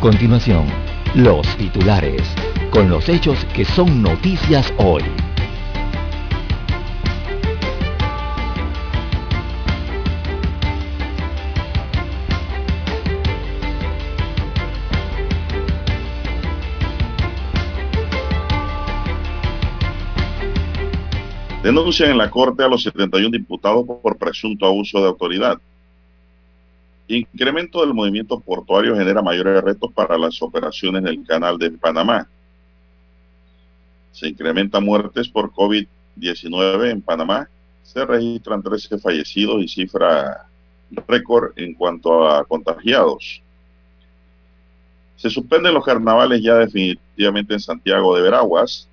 Continuación, los titulares, con los hechos que son noticias hoy. Denuncian en la Corte a los 71 diputados por presunto abuso de autoridad. Incremento del movimiento portuario genera mayores retos para las operaciones del Canal de Panamá. Se incrementan muertes por COVID-19 en Panamá. Se registran 13 fallecidos y cifra récord en cuanto a contagiados. Se suspenden los carnavales ya definitivamente en Santiago de Veraguas.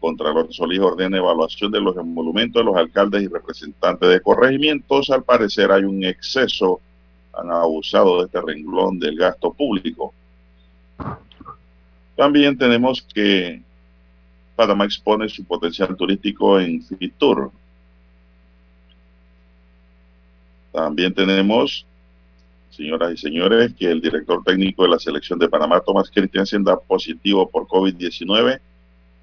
Contralor Solís ordena evaluación de los emolumentos de los alcaldes y representantes de corregimientos. Al parecer hay un exceso han abusado de este renglón del gasto público. También tenemos que Panamá expone su potencial turístico en Fitur. También tenemos, señoras y señores, que el director técnico de la selección de Panamá, Tomás Christiansen, da positivo por COVID-19.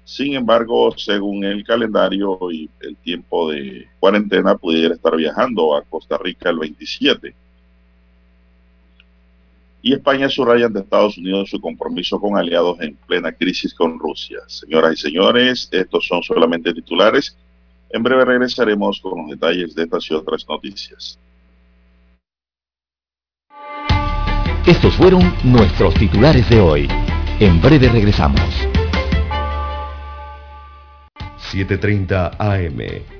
Sin embargo, según el calendario y el tiempo de cuarentena, pudiera estar viajando a Costa Rica el 27 y España subraya ante Estados Unidos su compromiso con aliados en plena crisis con Rusia. Señoras y señores, estos son solamente titulares. En breve regresaremos con los detalles de estas y otras noticias. Estos fueron nuestros titulares de hoy. En breve regresamos. 7.30 AM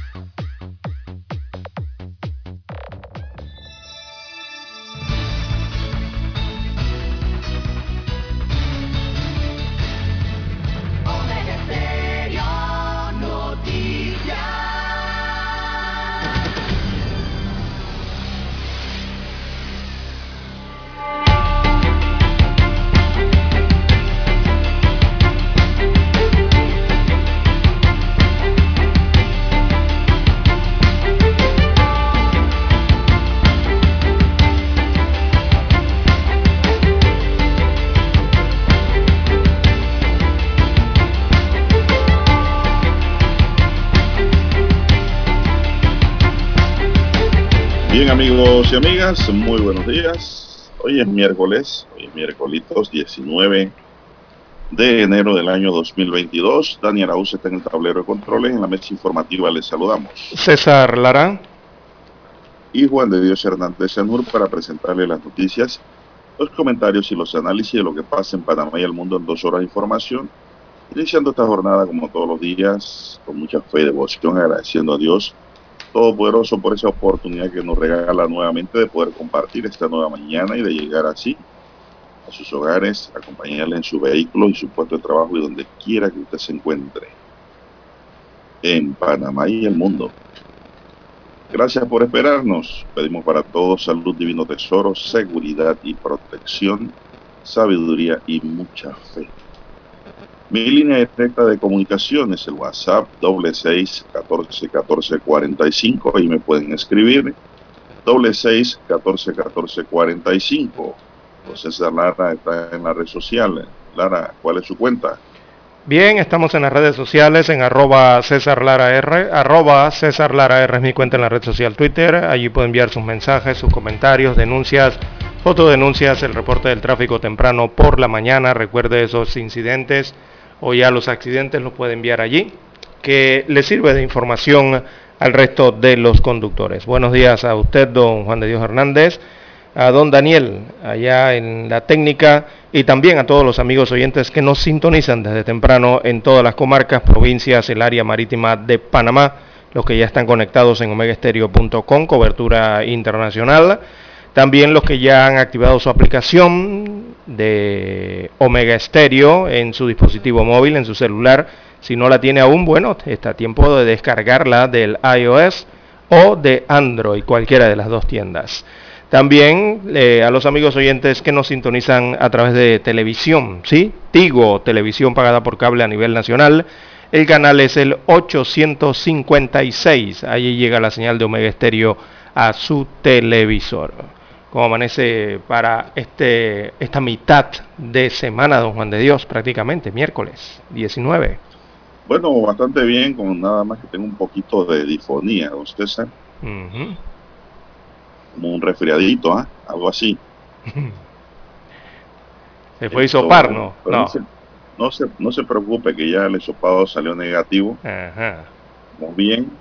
Amigos y amigas, muy buenos días. Hoy es miércoles, hoy es miércoles 19 de enero del año 2022. Daniel Arauz está en el tablero de controles. En la mesa informativa les saludamos. César Lara. Y Juan de Dios Hernández Sanur para presentarle las noticias, los comentarios y los análisis de lo que pasa en Panamá y el mundo en dos horas de información. Iniciando esta jornada como todos los días, con mucha fe y devoción, agradeciendo a Dios Todopoderoso por esa oportunidad que nos regala nuevamente de poder compartir esta nueva mañana y de llegar así a sus hogares, acompañarle en su vehículo y su puesto de trabajo y donde quiera que usted se encuentre, en Panamá y el mundo. Gracias por esperarnos. Pedimos para todos salud, divino tesoro, seguridad y protección, sabiduría y mucha fe. Mi línea directa de comunicación es el WhatsApp doble seis catorce catorce cuarenta y cinco. Ahí me pueden escribir doble seis catorce catorce cuarenta y cinco. César Lara está en la red social. Lara, ¿cuál es su cuenta? Bien, estamos en las redes sociales en arroba César Lara R, arroba César Lara R es mi cuenta en la red social Twitter, allí pueden enviar sus mensajes, sus comentarios, denuncias, fotodenuncias, el reporte del tráfico temprano por la mañana. Recuerde esos incidentes o ya los accidentes los puede enviar allí, que le sirve de información al resto de los conductores. Buenos días a usted, don Juan de Dios Hernández, a don Daniel, allá en la técnica, y también a todos los amigos oyentes que nos sintonizan desde temprano en todas las comarcas, provincias, el área marítima de Panamá, los que ya están conectados en omegaestereo.com, cobertura internacional también los que ya han activado su aplicación de Omega Stereo en su dispositivo móvil, en su celular. Si no la tiene aún, bueno, está a tiempo de descargarla del iOS o de Android, cualquiera de las dos tiendas. También eh, a los amigos oyentes que nos sintonizan a través de televisión, ¿sí? Tigo, televisión pagada por cable a nivel nacional. El canal es el 856. Allí llega la señal de Omega Stereo a su televisor como amanece para este, esta mitad de semana, don Juan de Dios, prácticamente, miércoles 19. Bueno, bastante bien, con nada más que tengo un poquito de difonía, don César. Como un resfriadito, ¿ah? algo así. se fue a hisopar, ¿no? No. No, se, no, se, preocupe que ya el hisopado salió negativo. Ajá. Muy bien.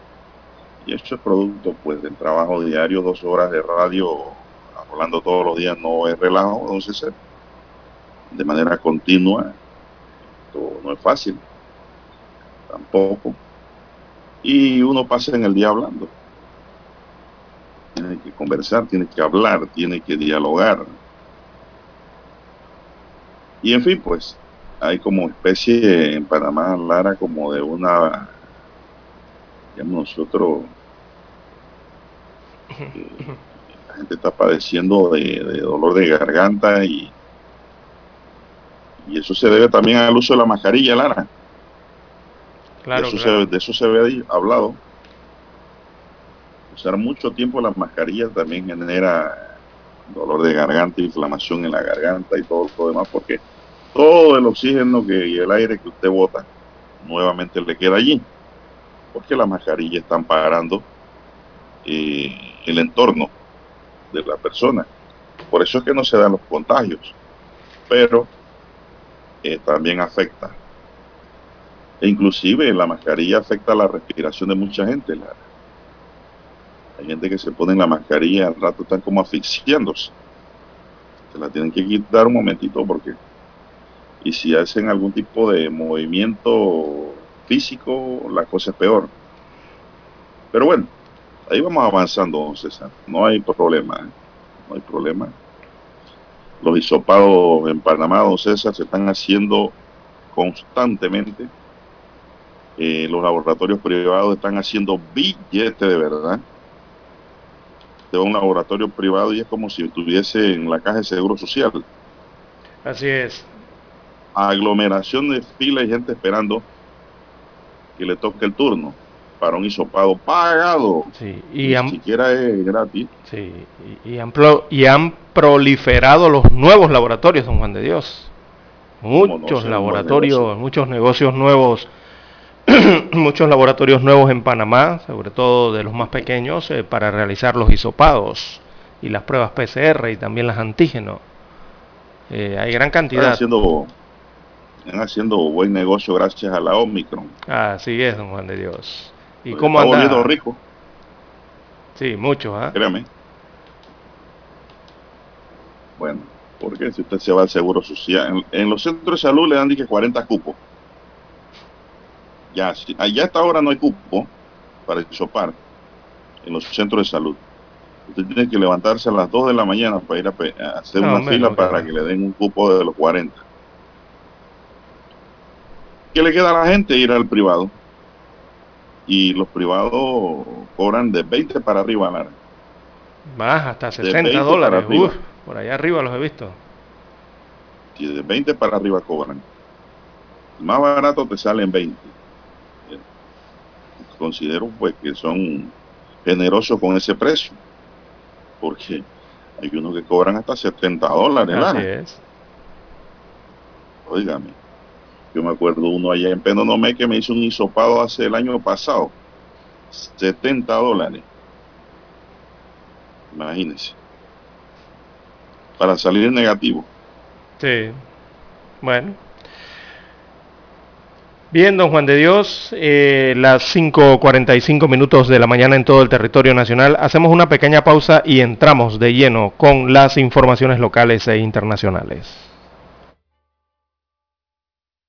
Y esto es producto pues del trabajo diario, dos horas de radio hablando todos los días no es relajo, entonces de manera continua, esto no es fácil, tampoco. Y uno pasa en el día hablando. Tiene que conversar, tiene que hablar, tiene que dialogar. Y en fin, pues hay como especie en Panamá, Lara, como de una, digamos nosotros, gente está padeciendo de, dolor de garganta y, y eso se debe también al uso de la mascarilla, Lara. Claro, de, eso Se, de eso se había hablado. Usar mucho tiempo la mascarilla también genera dolor de garganta, inflamación en la garganta y todo lo demás, porque todo el oxígeno que, y el aire que usted bota nuevamente le queda allí, porque la mascarilla están parando eh, el entorno de la persona. Por eso es que no se dan los contagios, pero eh, también afecta. E inclusive la mascarilla afecta la respiración de mucha gente. La, hay gente que se pone en la mascarilla al rato están como asfixiándose. Se la tienen que quitar un momentito porque y si hacen algún tipo de movimiento físico, la cosa es peor. Pero bueno, ahí vamos avanzando, don César. No hay problema, ¿eh? no hay problema. Los hisopados en Panamá, don César, se están haciendo constantemente. Eh, los laboratorios privados están haciendo billetes de verdad. De un laboratorio privado y es como si estuviese en la caja de seguro social. Así es. Aglomeración de fila y gente esperando que le toque el turno para un hisopado pagado. Sí, y Ni siquiera es gratis. Sí, y, han y han proliferado los nuevos laboratorios, don Juan de Dios. Muchos laboratorios, muchos negocios nuevos, muchos laboratorios nuevos en Panamá, sobre todo de los más pequeños, eh, para realizar los hisopados y las pruebas PCR y también las antígenos. Eh, hay gran cantidad. Están haciendo, están haciendo buen negocio gracias a la Omicron. Así es, don Juan de Dios. ¿Y cómo está anda? rico. Sí, mucho, ¿ah? Créame. Bueno, porque si usted se va al seguro social, en, los centros de salud le dan dije 40 cupos. Ya, si, allá a esta hora no hay cupo para chopar en los centros de salud. Usted tiene que levantarse a las 2 de la mañana para ir a, hacer una fila para que le den un cupo de los 40. ¿Qué le queda a la gente? Ir al privado y los privados cobran de 20 para arriba, Lara. Más, hasta 60 dólares. por allá arriba los he visto. Y de 20 para arriba cobran. más barato te salen 20. Considero pues que son generosos con ese precio. Porque hay unos que cobran hasta 70 dólares. Así es. Óigame. Yo me acuerdo uno allá en Penonomé que me hizo un hisopado hace el año pasado. 70 dólares. Imagínense. para salir negativo. Sí, bueno. Bien, don Juan de Dios, eh, las 5.45 minutos de la mañana en todo el territorio nacional. Hacemos una pequeña pausa y entramos de lleno con las informaciones locales e internacionales.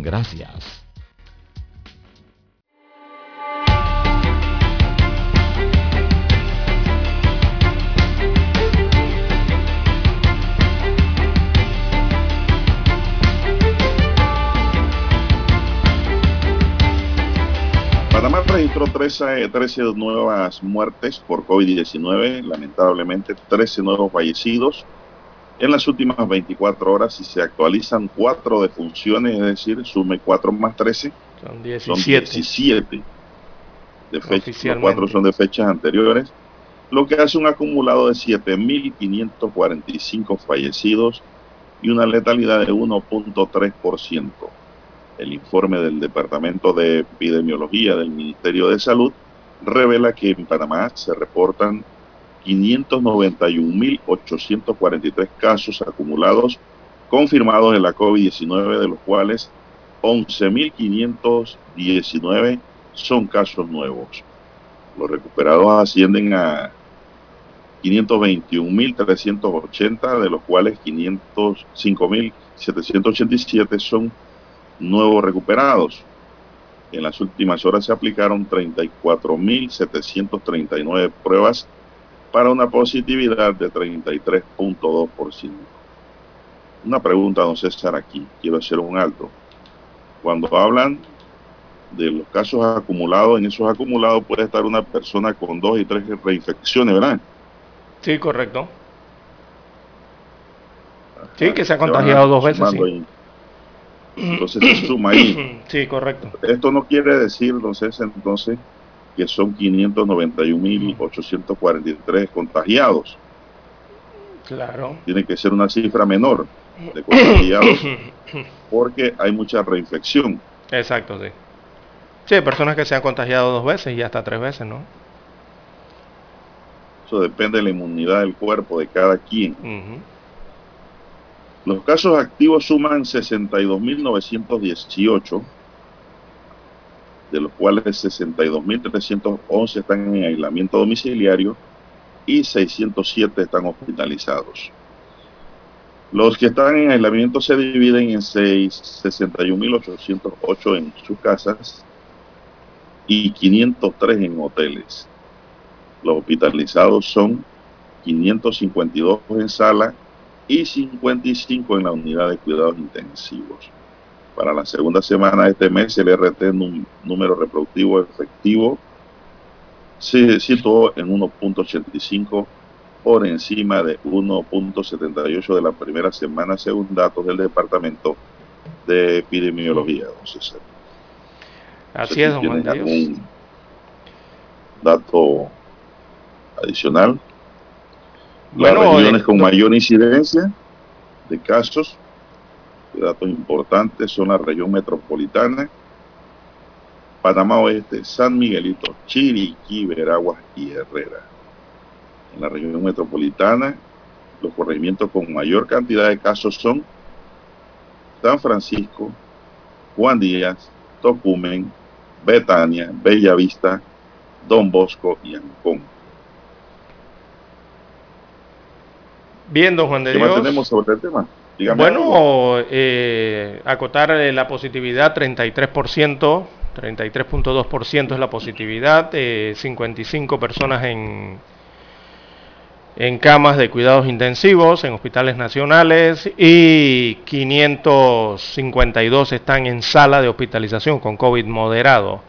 Gracias. Panamá registró 13, 13 nuevas muertes por COVID-19, lamentablemente 13 nuevos fallecidos en las últimas 24 horas y se actualizan 4 defunciones, es decir, sume 4 más 13, son 17, son 17 de fecha, 4 son de fechas anteriores, lo que hace un acumulado de 7.545 fallecidos y una letalidad de 1.3%. El informe del Departamento de Epidemiología del Ministerio de Salud revela que en Panamá se reportan 591.843 casos acumulados confirmados de la COVID-19, de los cuales 11.519 son casos nuevos. Los recuperados ascienden a 521.380, de los cuales 505.787 son nuevos recuperados. En las últimas horas se aplicaron 34.739 pruebas para una positividad de 33.2%. Una pregunta, don César, aquí. Quiero hacer un alto. Cuando hablan de los casos acumulados, en esos acumulados puede estar una persona con dos y tres reinfecciones, ¿verdad? Sí, correcto. Sí, que se ha contagiado dos veces. Sí. Entonces se suma ahí. Sí, correcto. Esto no quiere decir, entonces, entonces que son 591.843 contagiados. Claro. Tiene que ser una cifra menor de contagiados porque hay mucha reinfección. Exacto, sí. Sí, hay personas que se han contagiado dos veces y hasta tres veces, ¿no? Eso depende de la inmunidad del cuerpo de cada quien. Los casos activos suman 62.918, de los cuales 62.311 están en aislamiento domiciliario y 607 están hospitalizados. Los que están en aislamiento se dividen en 61.808 en sus casas y 503 en hoteles. Los hospitalizados son 552 en sala y 55 en la unidad de cuidados intensivos. Para la segunda semana de este mes, el RT número reproductivo efectivo se situó en 1.85 por encima de 1.78 de la primera semana, según datos del Departamento de Epidemiología. Así es, don Un dato adicional. Las regiones con mayor incidencia de casos, datos importantes, son la región metropolitana, Panamá Oeste, San Miguelito, Chiriquí, Veraguas y Herrera. En la región metropolitana, los corregimientos con mayor cantidad de casos son San Francisco, Juan Díaz, Tocumen, Betania, Bellavista, Don Bosco y Ancón. Bien, don Juan de ¿Qué Dios. tenemos sobre el tema? Bueno, eh, acotar la positividad 33%, 33.2% es la positividad, 55 eh, personas en, en camas de cuidados intensivos en hospitales nacionales y 552 están en sala de hospitalización con COVID moderado.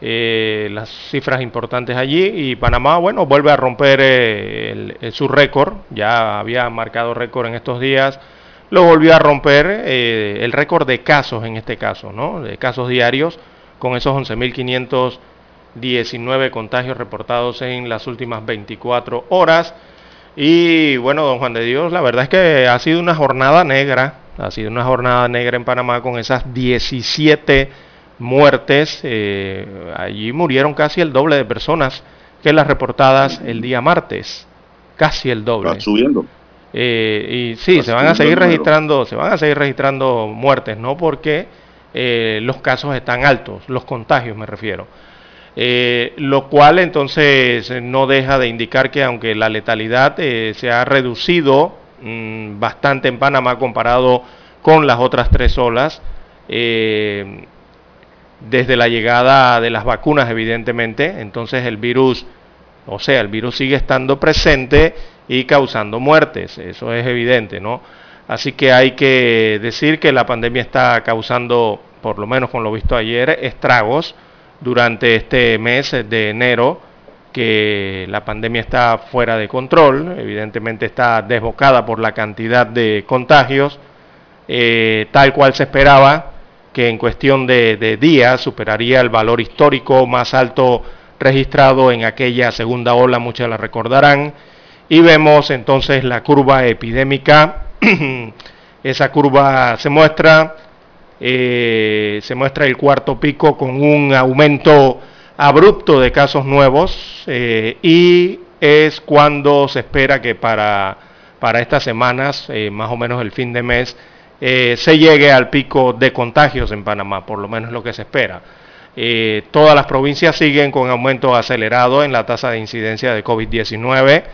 Eh, las cifras importantes allí y Panamá, bueno, vuelve a romper eh, su récord, ya había marcado récord en estos días, lo volvió a romper el récord de casos en este caso, ¿no? De casos diarios con esos 11.519 contagios reportados en las últimas 24 horas. Y bueno, don Juan de Dios, la verdad es que ha sido una jornada negra, ha sido una jornada negra en Panamá con esas 17 muertes. Eh, allí murieron casi el doble de personas que las reportadas el día martes, casi el doble. Subiendo. Eh, y sí, se van a seguir registrando, se van a seguir registrando muertes, no porque eh, los casos están altos, los contagios me refiero. Eh, lo cual entonces no deja de indicar que aunque la letalidad eh, se ha reducido mm, bastante en Panamá comparado con las otras tres olas, desde la llegada de las vacunas evidentemente, entonces el virus, o sea, el virus sigue estando presente y causando muertes, eso es evidente, ¿no? Así que hay que decir que la pandemia está causando por lo menos con lo visto ayer, estragos durante este mes de enero, que la pandemia está fuera de control, evidentemente está desbocada por la cantidad de contagios, eh, tal cual se esperaba, que en cuestión de, de días superaría el valor histórico más alto registrado en aquella segunda ola, muchas la recordarán, y vemos entonces la curva epidémica, esa curva se muestra eh, se muestra el cuarto pico con un aumento abrupto de casos nuevos eh, y es cuando se espera que para, para estas semanas, eh, más o menos el fin de mes, se llegue al pico de contagios en Panamá, por lo menos lo que se espera. todas las provincias siguen con aumento acelerado en la tasa de incidencia de COVID-19,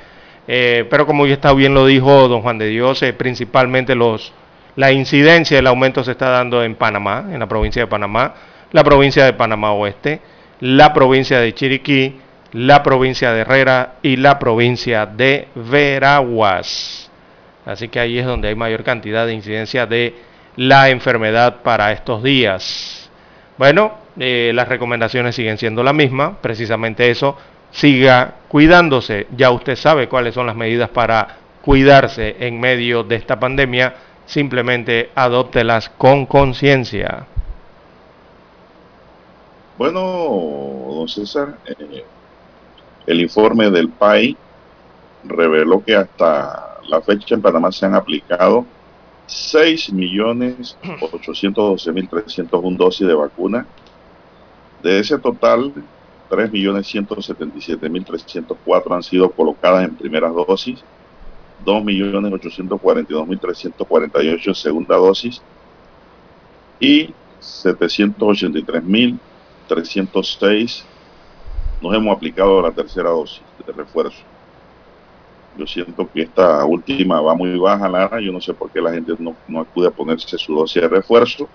pero como ya está bien lo dijo don Juan de Dios, principalmente los la incidencia del aumento se está dando en Panamá, en la provincia de Panamá, la provincia de Panamá Oeste, la provincia de Chiriquí, la provincia de Herrera y la provincia de Veraguas. Así que ahí es donde hay mayor cantidad de incidencia de la enfermedad para estos días. Bueno, eh, las recomendaciones siguen siendo las mismas, precisamente eso, siga cuidándose. Ya usted sabe cuáles son las medidas para cuidarse en medio de esta pandemia simplemente adóptelas con conciencia. Bueno, don César, eh, el informe del PAI reveló que hasta la fecha en Panamá se han aplicado 6.812.301 dosis de vacuna. De ese total, 3.177.304 han sido colocadas en primeras dosis 2.842.348 en segunda dosis y 783.306 nos hemos aplicado la tercera dosis de refuerzo. Yo siento que esta última va muy baja, Lara. Yo no sé por qué la gente no, no acude a ponerse su dosis de refuerzo.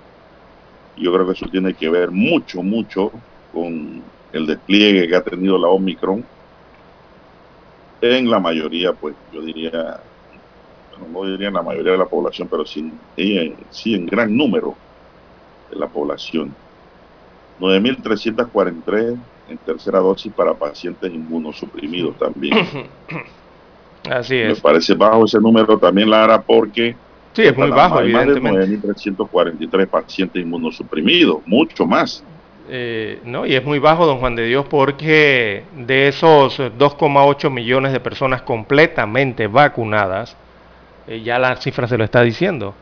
Yo creo que eso tiene que ver mucho, mucho con el despliegue que ha tenido la Omicron en la mayoría, pues yo diría, no diría la mayoría de la población, pero sí, sí en gran número de la población. 9.343 en tercera dosis para pacientes inmunosuprimidos también. Así es. Me parece bajo ese número también, Lara, porque sí, es muy bajo, hay más de 9.343 pacientes inmunosuprimidos, mucho más. Eh, no, y es muy bajo, don Juan de Dios, porque de esos 2,8 millones de personas completamente vacunadas, eh, ya la cifra se lo está diciendo.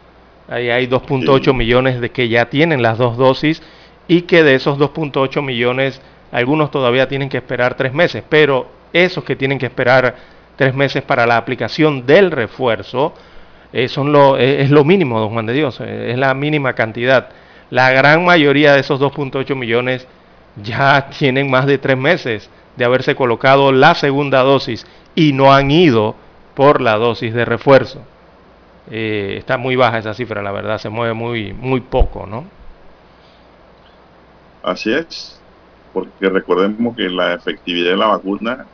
Ahí hay 2.8 millones de que ya tienen las dos dosis y que de esos 2.8 millones algunos todavía tienen que esperar tres meses, pero esos que tienen que esperar tres meses para la aplicación del refuerzo eh, son lo, es lo mínimo, don Juan de Dios, es la mínima cantidad la gran mayoría de esos 2.8 millones ya tienen más de tres meses de haberse colocado la segunda dosis y no han ido por la dosis de refuerzo. Eh, está muy baja esa cifra, la verdad, se mueve muy, muy poco, ¿no? Así es, porque recordemos que la efectividad de la vacuna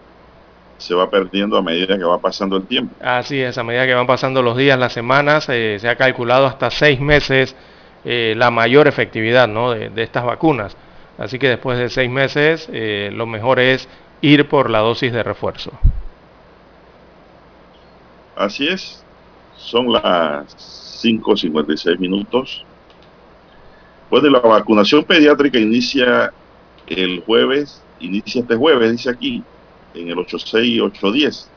se va perdiendo a medida que va pasando el tiempo. Así es, a medida que van pasando los días, las semanas, eh, se ha calculado hasta seis meses eh, la mayor efectividad ¿no? de, estas vacunas. Así que después de seis meses eh, lo mejor es ir por la dosis de refuerzo. Así es, son las 5.56 minutos. De la vacunación pediátrica inicia el jueves, inicia este jueves, dice aquí, en el 86 y 810.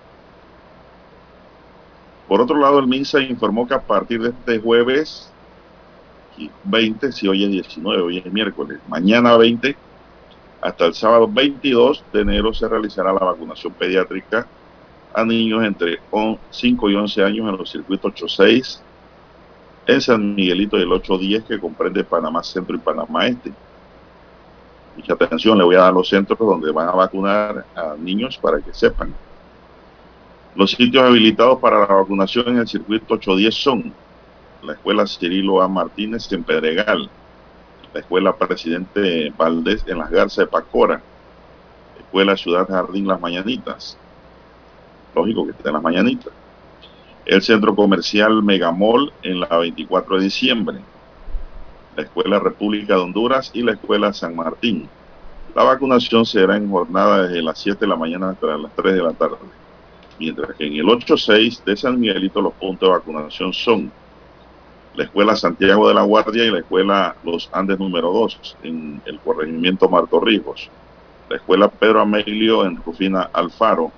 Por otro lado, el MINSA informó que a partir de este jueves 20, si hoy es 19, hoy es miércoles, mañana 20, hasta el sábado 22 de enero se realizará la vacunación pediátrica a niños entre 5 y 11 años en los circuitos 86 en San Miguelito y el 810 que comprende Panamá Centro y Panamá Este. Mucha atención, le voy a dar los centros donde van a vacunar a niños para que sepan. Los sitios habilitados para la vacunación en el circuito 810 son la Escuela Cirilo A. Martínez en Pedregal, la Escuela Presidente Valdés en las Garzas de Pacora, Escuela Ciudad Jardín Las Mañanitas, lógico que esté en Las Mañanitas, el Centro Comercial Megamol en la 24 de diciembre, la Escuela República de Honduras y la Escuela San Martín. La vacunación será en jornada desde las 7 de la mañana hasta las 3 de la tarde. Mientras que en el 8-6 de San Miguelito los puntos de vacunación son la Escuela Santiago de la Guardia y la Escuela Los Andes número 2 en el corregimiento Martorrijos. La Escuela Pedro Amelio en Rufina Alfaro.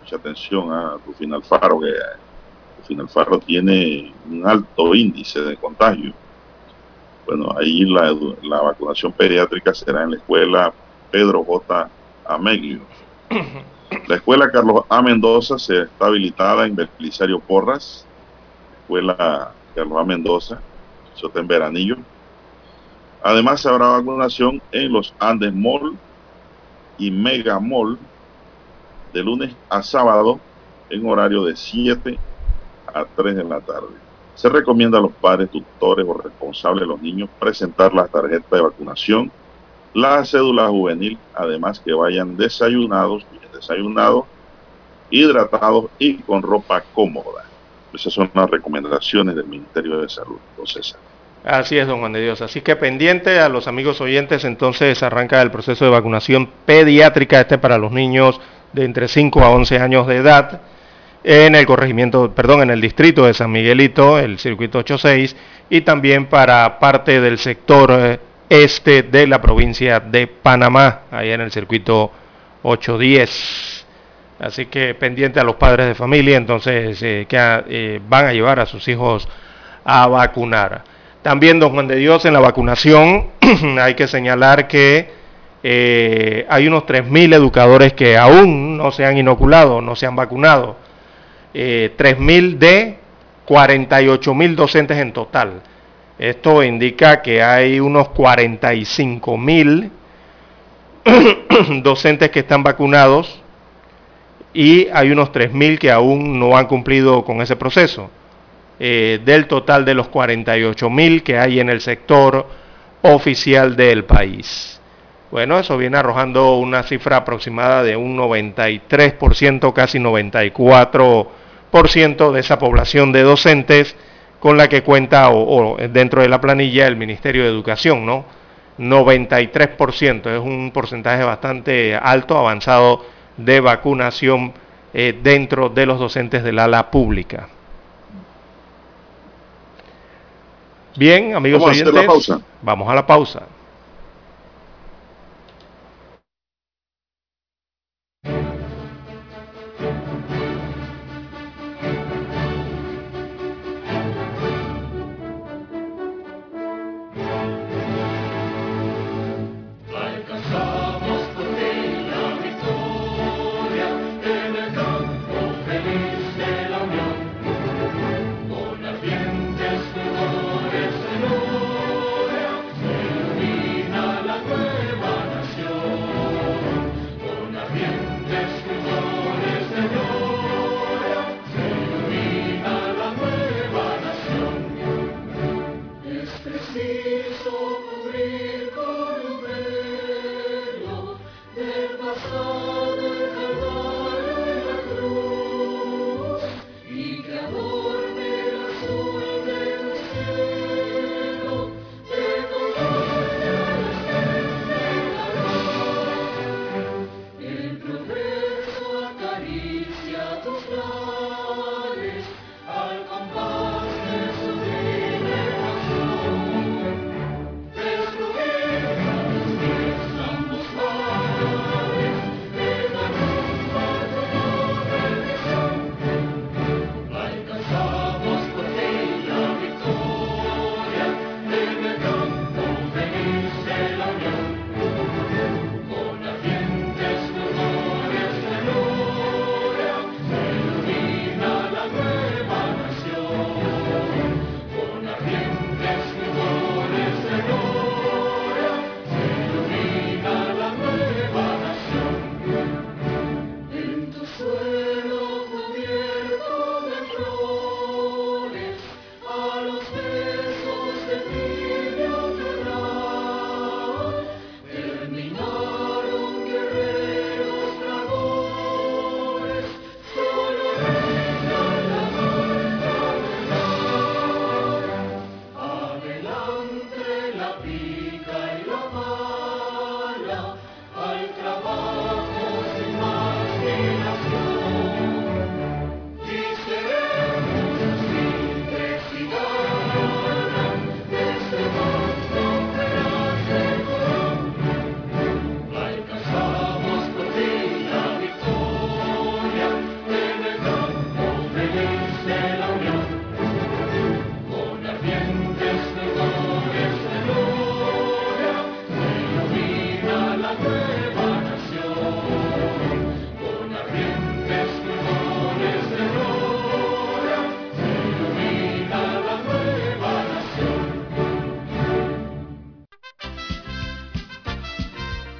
Mucha atención a Rufina Alfaro, que Rufina Alfaro tiene un alto índice de contagio. Bueno, ahí la, la vacunación pediátrica será en la Escuela Pedro J. Amelio. La Escuela Carlos A. Mendoza se está habilitada en Belisario Porras. Escuela Carlos A. Mendoza, está en Veranillo. Además, habrá vacunación en los Andes Mall y Mega Mall de lunes a sábado en horario de 7 a 3 de la tarde. Se recomienda a los padres, tutores o responsables de los niños presentar la tarjeta de vacunación, la cédula juvenil, además que vayan desayunados, bien desayunados, hidratados y con ropa cómoda. Esas son las recomendaciones del Ministerio de Salud, César. Así es, don Juan de Dios. Así que pendiente a los amigos oyentes, entonces arranca el proceso de vacunación pediátrica, este para los niños de entre 5 a 11 años de edad, en el corregimiento, perdón, en el distrito de San Miguelito, el circuito 86, y también para parte del sector eh, este de la provincia de Panamá, ahí en el circuito 810. Así que pendiente a los padres de familia, entonces eh, que eh, van a llevar a sus hijos a vacunar. También, don Juan de Dios, en la vacunación hay que señalar que eh, hay unos 3.000 educadores que aún no se han inoculado, no se han vacunado. 3.000 de 48.000 docentes en total. Esto indica que hay unos 45.000 docentes que están vacunados y hay unos 3.000 que aún no han cumplido con ese proceso. Eh, del total de los 48.000 que hay en el sector oficial del país. Bueno, eso viene arrojando una cifra aproximada de un 93%, casi 94% de esa población de docentes con la que cuenta o, dentro de la planilla el Ministerio de Educación, ¿no? 93%, es un porcentaje bastante alto, avanzado de vacunación eh, dentro de los docentes del ala pública. Bien, amigos oyentes, vamos a la pausa.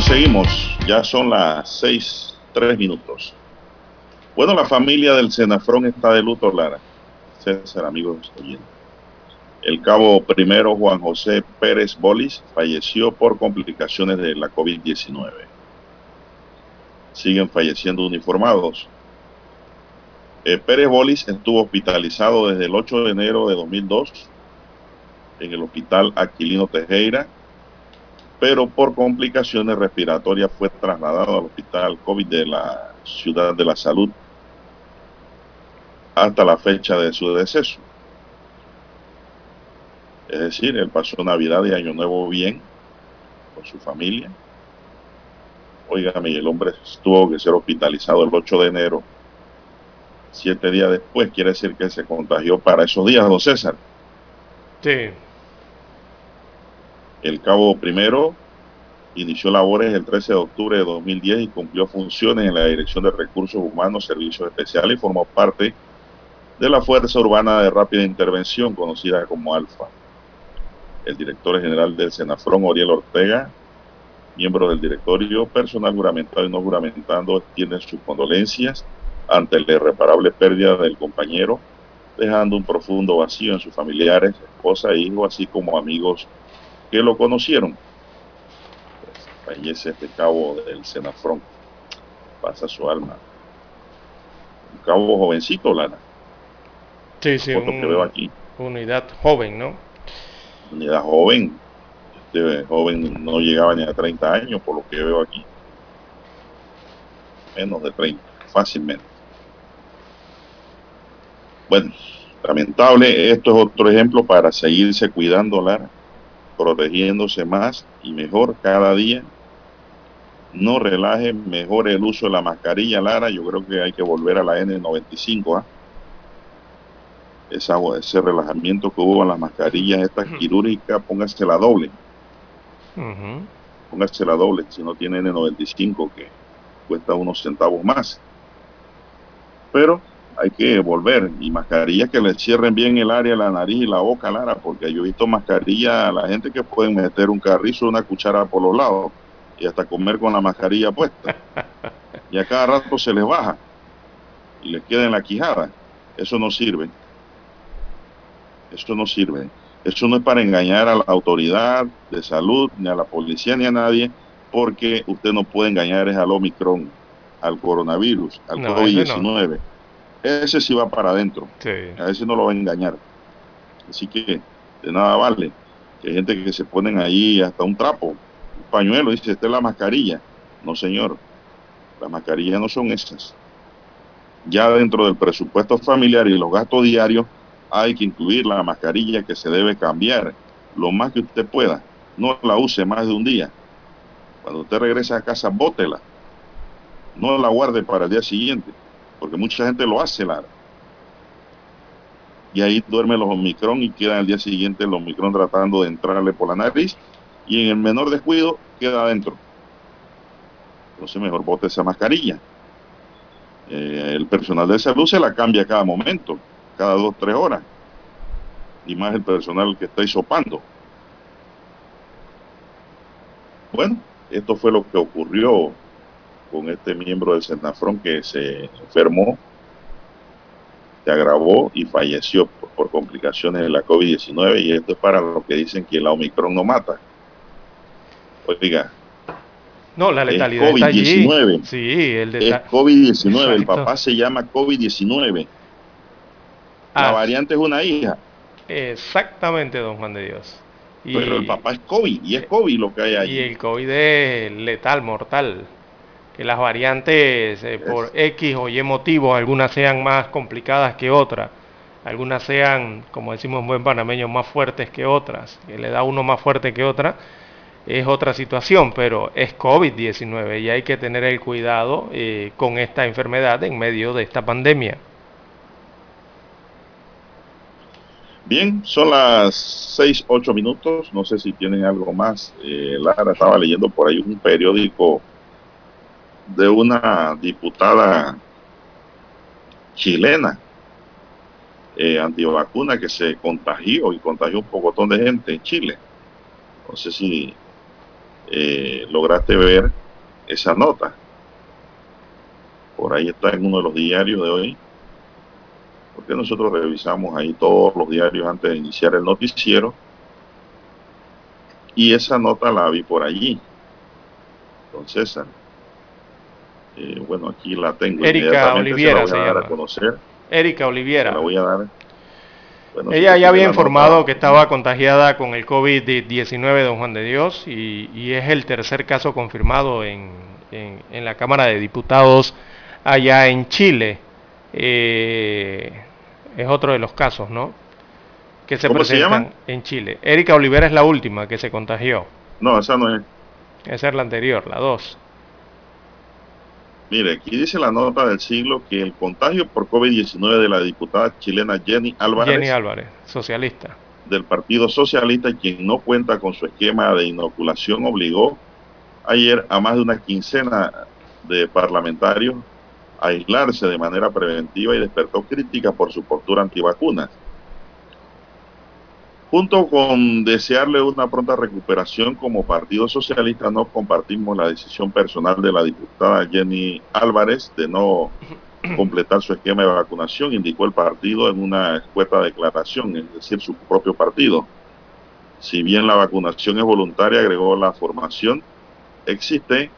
Seguimos. Ya son las seis, tres minutos. Bueno, la familia del Senafrón está de luto, Lara. César, amigos oyentes. El cabo primero, Juan José Pérez Bolis, falleció por complicaciones de la COVID-19. Siguen falleciendo uniformados. Eh, Pérez Bolis estuvo hospitalizado desde el 8 de enero de 2002 en el hospital Aquilino Tejera pero por complicaciones respiratorias fue trasladado al hospital COVID de la Ciudad de la Salud hasta la fecha de su deceso. Es decir, él pasó Navidad y Año Nuevo bien con su familia Óigame, el hombre tuvo que ser hospitalizado el 8 de enero. Siete días después, quiere decir que se contagió para esos días, don César. Sí. El cabo primero inició labores el 13 de octubre de 2010 y cumplió funciones en la Dirección de Recursos Humanos, Servicios Especiales y formó parte de la Fuerza Urbana de Rápida Intervención, conocida como ALFA. El director general del Senafrón, Oriel Ortega, miembro del directorio, personal juramentado y no juramentando, tienen sus condolencias ante la irreparable pérdida del compañero, dejando un profundo vacío en sus familiares, esposa e hijo, así como amigos que lo conocieron. Pues, fallece este cabo del Senafrón. Pasa su alma. Un cabo jovencito, Lana. Sí, sí, que veo aquí. unidad joven, ¿no? Unidad joven. Este joven no llegaba ni a 30 años, por lo que veo aquí. Menos de 30, fácilmente. Bueno, lamentable. Esto es otro ejemplo para seguirse cuidando, Lara, protegiéndose más y mejor cada día. No relaje, mejor el uso de la mascarilla, Lara. Yo creo que hay que volver a la N95, ¿ah? Esa, ese relajamiento que hubo en las mascarillas estas quirúrgicas, póngase la doble. Ujú. Póngase la doble si no tiene N95 que cuesta unos centavos más. Pero hay que volver y mascarillas que le cierren bien el área, la nariz y la boca, Lara, porque yo he visto mascarillas a la gente que pueden meter un carrizo, una cuchara por los lados y hasta comer con la mascarilla puesta. Y a cada rato se les baja y les queda en la quijada. Eso no sirve. Eso no sirve. Eso no es para engañar a la autoridad de salud, ni a la policía, ni a nadie, porque usted no puede engañar es al Omicron, al coronavirus, al No, COVID-19. Ese sí va para adentro. Sí. A ese no lo va a engañar. Así que de nada vale. Que hay gente que se ponen ahí hasta un trapo, un pañuelo, dice, esta es la mascarilla. No, señor. Las mascarillas no son esas. Ya dentro del presupuesto familiar y los gastos diarios hay que incluir la mascarilla que se debe cambiar lo más que usted pueda. No la use más de un día. Cuando usted regrese a casa, bótela. No la guarde para el día siguiente, porque mucha gente lo hace, Lara. Y ahí duerme los Omicron y queda al día siguiente el Omicron tratando de entrarle por la nariz y en el menor descuido queda adentro. Entonces mejor bote esa mascarilla. Eh, el personal de salud se la cambia cada momento cada dos, tres horas. Y más el personal que está hisopando. Bueno, esto fue lo que ocurrió con este miembro del Senafrón que se enfermó, se agravó y falleció por, por complicaciones de la COVID-19. Y esto es para los que dicen que la Omicron no mata. Oiga, No, la Es letalidad está allí. COVID-19. Sí, el es deta- COVID-19. El papá se llama COVID-19. La Ah, variante es una hija. Exactamente, don Juan de Dios. Y, Pero el papá es COVID y es COVID lo que hay y ahí. el COVID es letal, mortal. Que las variantes, eh, por X o Y motivos, algunas sean más complicadas que otras. Algunas sean, como decimos en buen panameño, más fuertes que otras. Que le da uno más fuerte que otra. Es otra situación, pero es COVID-19 y hay que tener el cuidado eh, con esta enfermedad en medio de esta pandemia. Bien, son las seis, ocho minutos. No sé si tienen algo más. Eh, Lara estaba leyendo por ahí un periódico de una diputada chilena eh, antivacuna que se contagió y contagió un pocotón de gente en Chile. No sé si eh, lograste ver esa nota. Por ahí está en uno de los diarios de hoy porque nosotros revisamos ahí todos los diarios antes de iniciar el noticiero y esa nota la vi por allí, don César. Eh, bueno, aquí la tengo. Erika Oliviera se se la voy a dar llama. a conocer. Erika Se Oliviera. la voy a dar. Bueno, Ella ya había informado nota, que estaba contagiada con el COVID-19, don Juan de Dios, y, y es el tercer caso confirmado en, en- en la Cámara de Diputados allá en Chile. Eh, es otro de los casos, ¿no? Que se ¿Cómo se presentan llama? en Chile. Erika Olivera es la última que se contagió. No, esa no es. Esa es la anterior, la 2. Mire, aquí dice la nota del siglo que el contagio por COVID-19 de la diputada chilena Jenny Álvarez. Jenny Álvarez, socialista. Del Partido Socialista, quien no cuenta con su esquema de inoculación, obligó ayer a más de una quincena de parlamentarios a aislarse de manera preventiva y despertó críticas por su postura antivacunas. Junto con desearle una pronta recuperación como Partido Socialista, no compartimos la decisión personal de la diputada Jenny Álvarez de no completar su esquema de vacunación, indicó el partido en una escueta declaración, es decir, su propio partido. Si bien la vacunación es voluntaria, agregó la formación, existe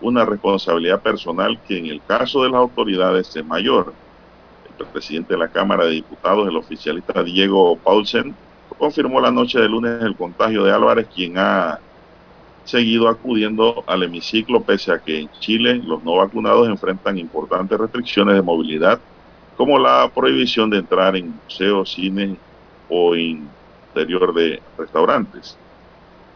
una responsabilidad personal que en el caso de las autoridades es mayor. El presidente de la Cámara de Diputados, el oficialista Diego Paulsen, confirmó la noche de lunes el contagio de Álvarez, quien ha seguido acudiendo al hemiciclo pese a que en Chile los no vacunados enfrentan importantes restricciones de movilidad, como la prohibición de entrar en museos, cines o interior de restaurantes.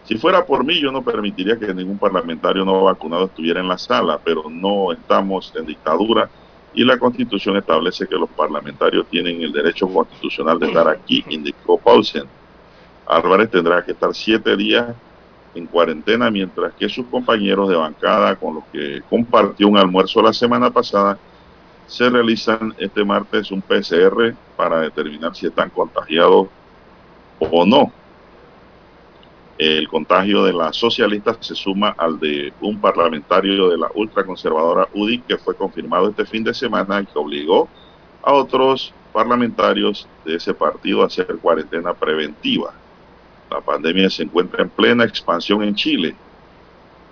Si fuera por mí, yo no permitiría que ningún parlamentario no vacunado estuviera en la sala, pero no estamos en dictadura y la Constitución establece que los parlamentarios tienen el derecho constitucional de estar aquí, indicó Paulsen. Álvarez tendrá que estar siete días en cuarentena, mientras que sus compañeros de bancada con los que compartió un almuerzo la semana pasada se realizan este martes un PCR para determinar si están contagiados o no. El contagio de la socialista se suma al de un parlamentario de la ultraconservadora UDI que fue confirmado este fin de semana y que obligó a otros parlamentarios de ese partido a hacer cuarentena preventiva. La pandemia se encuentra en plena expansión en Chile.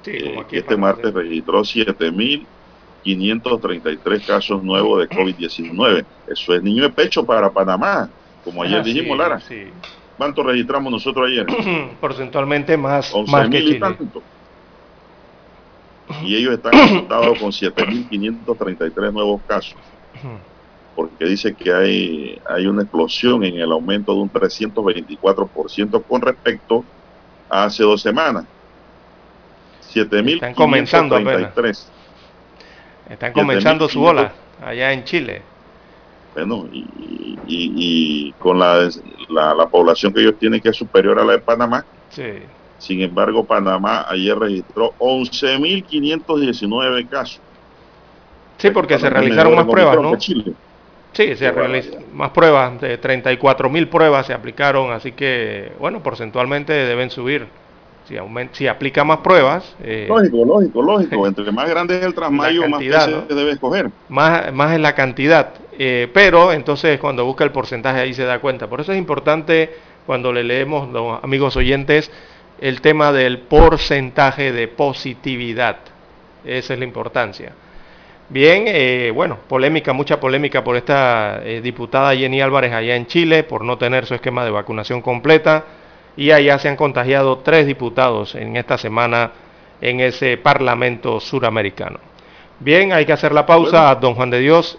Eh, este martes registró 7.533 casos nuevos de COVID-19. Eso es niño de pecho para Panamá, como ayer dijimos, Lara. Sí. ¿Cuánto registramos nosotros ayer? Porcentualmente más, más que Chile. Y, ellos están conectados con 7.533 nuevos casos. Porque dice que hay, hay una explosión en el aumento de un 324% con respecto a hace dos semanas. 7.533. Están comenzando Están comenzando su ola allá en Chile. Bueno, y, y, con la, la, población que ellos tienen que es superior a la de Panamá. Sí. Sin embargo, Panamá ayer registró 11.519 casos. Sí, porque se realizaron más pruebas, ¿no? Sí, se realizaron más pruebas, de 34.000 pruebas se aplicaron, así que, bueno, porcentualmente deben subir. Si, si aplica más pruebas... Eh, lógico, lógico, lógico. Entre más grande es el trasmayo, más se debe escoger. Más, más es la cantidad. Eh, pero entonces cuando busca el porcentaje ahí se da cuenta. Por eso es importante cuando le leemos, los amigos oyentes, el tema del porcentaje de positividad. Esa es la importancia. Bien, eh, bueno, polémica, mucha polémica por esta eh, diputada Jenny Álvarez allá en Chile por no tener su esquema de vacunación completa y allá se han contagiado tres diputados en esta semana en ese Parlamento suramericano. Bien, hay que hacer la pausa, don Juan de Dios,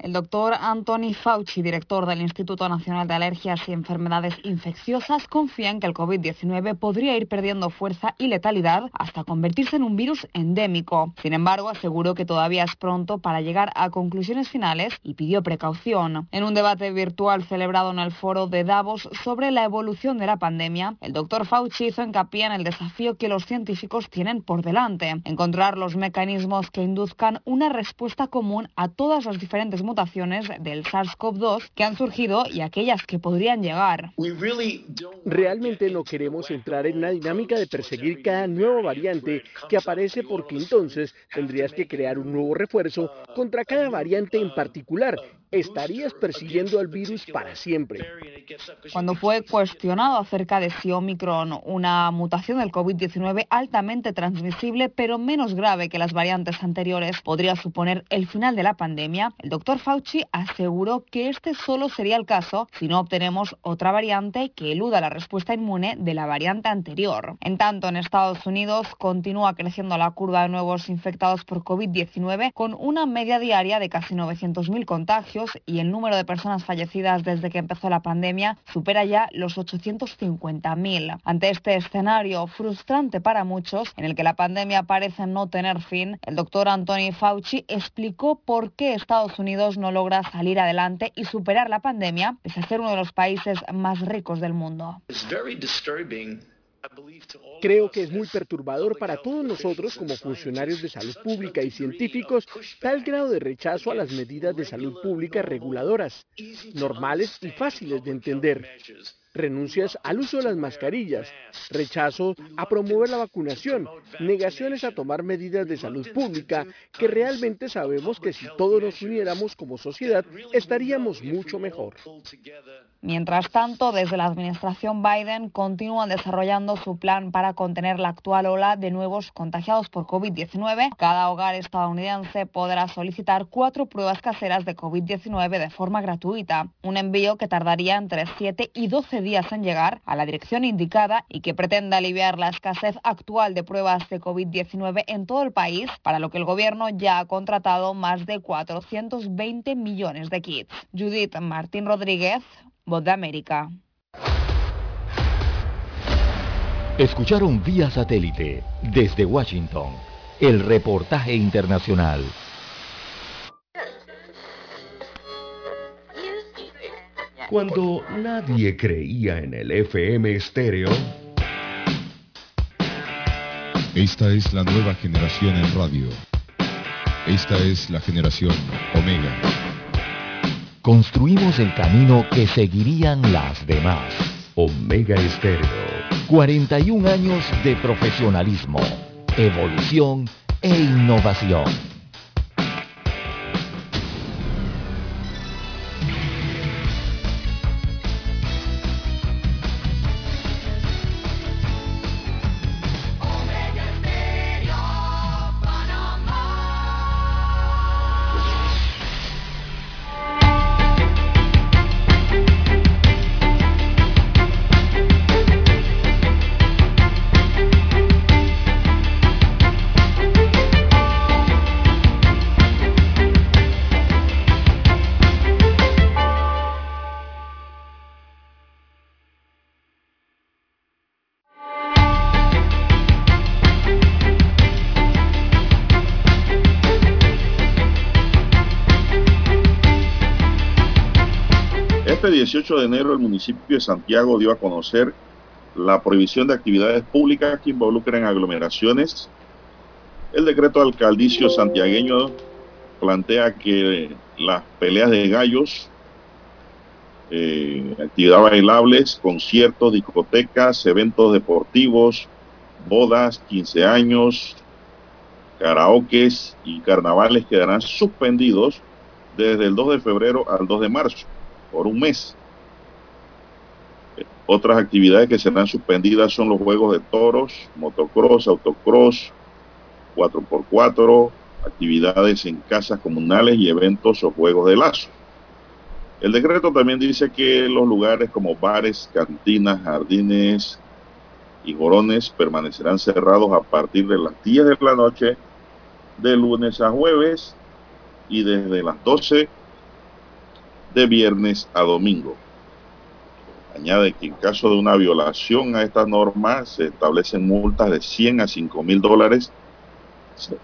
El doctor Anthony Fauci, director del Instituto Nacional de Alergias y Enfermedades Infecciosas, confía en que el COVID-19 podría ir perdiendo fuerza y letalidad hasta convertirse en un virus endémico. Sin embargo, aseguró que todavía es pronto para llegar a conclusiones finales y pidió precaución. En un debate virtual celebrado en el foro de Davos sobre la evolución de la pandemia, el doctor Fauci hizo hincapié en el desafío que los científicos tienen por delante, encontrar los mecanismos que induzcan una respuesta común a todas las diferentes mutaciones del SARS-CoV-2 que han surgido y aquellas que podrían llegar. Realmente no queremos entrar en una dinámica de perseguir cada nueva variante que aparece porque entonces tendrías que crear un nuevo refuerzo contra cada variante en particular estarías persiguiendo al virus para siempre. Cuando fue cuestionado acerca de si Omicron, una mutación del COVID-19 altamente transmisible pero menos grave que las variantes anteriores, podría suponer el final de la pandemia, el doctor Fauci aseguró que este solo sería el caso si no obtenemos otra variante que eluda la respuesta inmune de la variante anterior. En tanto, en Estados Unidos continúa creciendo la curva de nuevos infectados por COVID-19 con una media diaria de casi 900.000 contagios y el número de personas fallecidas desde que empezó la pandemia supera ya los 850.000. Ante este escenario frustrante para muchos, en el que la pandemia parece no tener fin, el doctor Anthony Fauci explicó por qué Estados Unidos no logra salir adelante y superar la pandemia, pese a ser uno de los países más ricos del mundo. Creo que es muy perturbador para todos nosotros como funcionarios de salud pública y científicos tal grado de rechazo a las medidas de salud pública reguladoras, normales y fáciles de entender. renuncias al uso de las mascarillas, rechazo a promover la vacunación, negaciones a tomar medidas de salud pública, que realmente sabemos que si todos nos uniéramos como sociedad estaríamos mucho mejor. Mientras tanto, desde la administración Biden continúan desarrollando su plan para contener la actual ola de nuevos contagiados por COVID-19. Cada hogar estadounidense podrá solicitar cuatro pruebas caseras de COVID-19 de forma gratuita, un envío que tardaría entre 7 y 12 días en llegar a la dirección indicada y que pretende aliviar la escasez actual de pruebas de COVID-19 en todo el país, para lo que el gobierno ya ha contratado más de 420 millones de kits. Judith Martín Rodríguez, Voz de América. Escucharon vía satélite desde Washington el reportaje internacional. Cuando nadie creía en el FM estéreo. Esta es la nueva generación en radio. Esta es la generación Omega construimos el camino que seguirían las demás. Omega Estéreo. 41 años de profesionalismo, evolución e innovación. 18 de enero el municipio de Santiago dio a conocer la prohibición de actividades públicas que involucren aglomeraciones. El decreto alcaldicio santiagueño plantea que las peleas de gallos, eh, actividades bailables, conciertos, discotecas, eventos deportivos, bodas, 15 años, karaokes y carnavales quedarán suspendidos desde el 2 de febrero al 2 de marzo por un mes. Otras actividades que serán suspendidas son los juegos de toros, motocross, autocross, 4x4, actividades en casas comunales y eventos o juegos de lazo. El decreto también dice que los lugares como bares, cantinas, jardines y jorones permanecerán cerrados a partir de las 10 de la noche de lunes a jueves y desde las 12 de viernes a domingo. Añade que en caso de una violación a estas normas se establecen multas de 100 a 5 mil dólares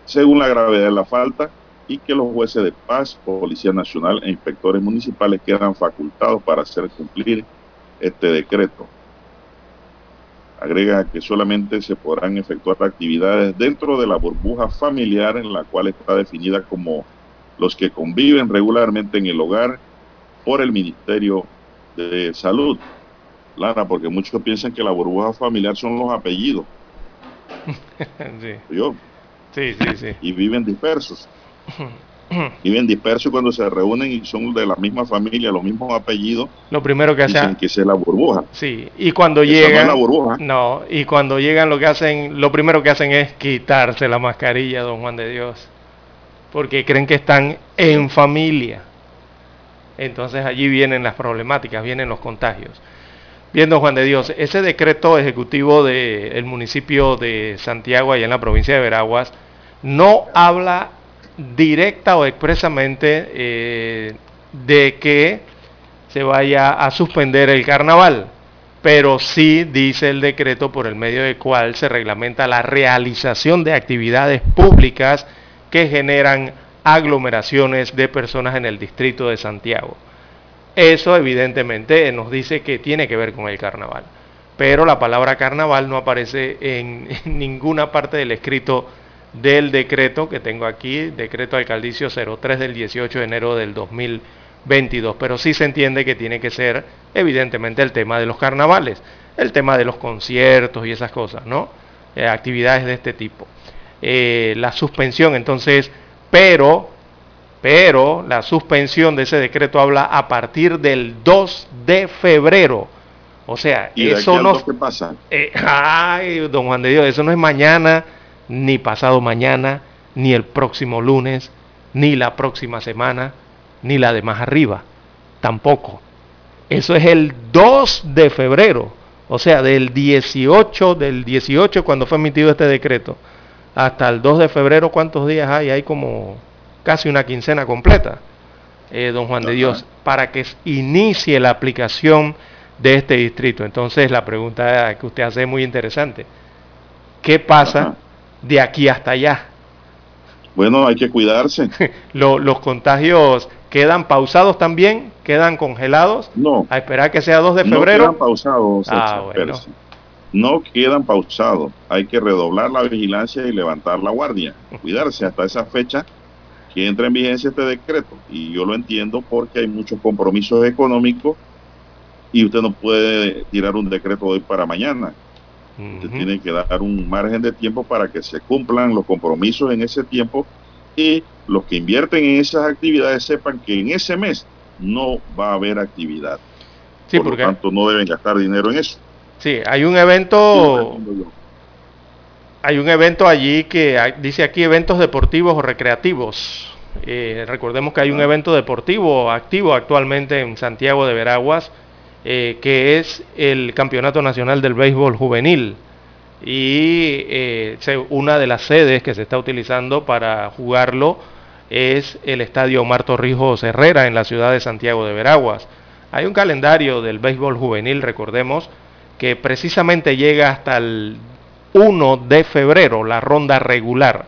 según la gravedad de la falta y que los jueces de paz, Policía Nacional e inspectores municipales quedan facultados para hacer cumplir este decreto. Agrega que solamente se podrán efectuar actividades dentro de la burbuja familiar en la cual está definida como los que conviven regularmente en el hogar por el Ministerio de Salud. Lara, porque muchos piensan que la burbuja familiar son los apellidos. sí. Yo, sí, sí, sí. Y viven dispersos. viven dispersos cuando se reúnen y son de la misma familia, los mismos apellidos. Lo primero que hacen. Que es la burbuja. Sí, y cuando llegan. No, es la burbuja. No, y cuando llegan lo que hacen, lo primero que hacen es quitarse la mascarilla, don Juan de Dios. Porque creen que están en familia. Entonces allí vienen las problemáticas, vienen los contagios. Bien, don Juan de Dios, ese decreto ejecutivo del municipio de Santiago, allá en la provincia de Veraguas, no habla directa o expresamente eh, de que se vaya a suspender el carnaval, pero sí dice el decreto por el medio del cual se reglamenta la realización de actividades públicas que generan aglomeraciones de personas en el distrito de Santiago. Eso evidentemente nos dice que tiene que ver con el carnaval, pero la palabra carnaval no aparece en, en ninguna parte del escrito del decreto que tengo aquí, decreto alcaldicio 03 del 18 de enero del 2022, pero sí se entiende que tiene que ser evidentemente el tema de los carnavales, el tema de los conciertos y esas cosas, ¿no? Eh, actividades de este tipo. Eh, la suspensión entonces, pero, pero la suspensión de ese decreto habla a partir del 2 de febrero. O sea, ¿Y eso no... qué pasa? Eh, ay, don Juan de Dios, eso no es mañana, ni pasado mañana, ni el próximo lunes, ni la próxima semana, ni la de más arriba. Tampoco. Eso es el 2 de febrero. O sea, del 18, del 18 cuando fue emitido este decreto, hasta el 2 de febrero, ¿cuántos días hay? Hay como casi una quincena completa, eh, don Juan de. Dios, para que inicie la aplicación de este distrito. Entonces, la pregunta que usted hace es muy interesante. ¿Qué pasa de aquí hasta allá? Bueno, hay que cuidarse. Lo- ¿Los contagios quedan pausados también? ¿Quedan congelados? No, A esperar que sea 2 de no febrero. quedan pausados. Ah, bueno. No quedan pausados. Hay que redoblar la vigilancia y levantar la guardia. Cuidarse hasta esa fecha que entra en vigencia este decreto. Y yo lo entiendo porque hay muchos compromisos económicos y usted no puede tirar un decreto hoy para mañana. Usted Ujú. tiene que dar un margen de tiempo para que se cumplan los compromisos en ese tiempo y los que invierten en esas actividades sepan que en ese mes no va a haber actividad. Sí, Por porque lo tanto, no deben gastar dinero en eso. sí, hay un evento, hay un evento allí que hay- dice aquí eventos deportivos o recreativos. Eh, recordemos que hay un Ah. evento deportivo activo actualmente en Santiago de Veraguas, eh, que es el Campeonato Nacional del Béisbol Juvenil. Y eh, una de las sedes que se está utilizando para jugarlo es el Estadio Omar Torrijos Herrera en la ciudad de Santiago de Veraguas. Hay un calendario del béisbol juvenil, recordemos, que precisamente llega hasta el 1 de febrero, la ronda regular.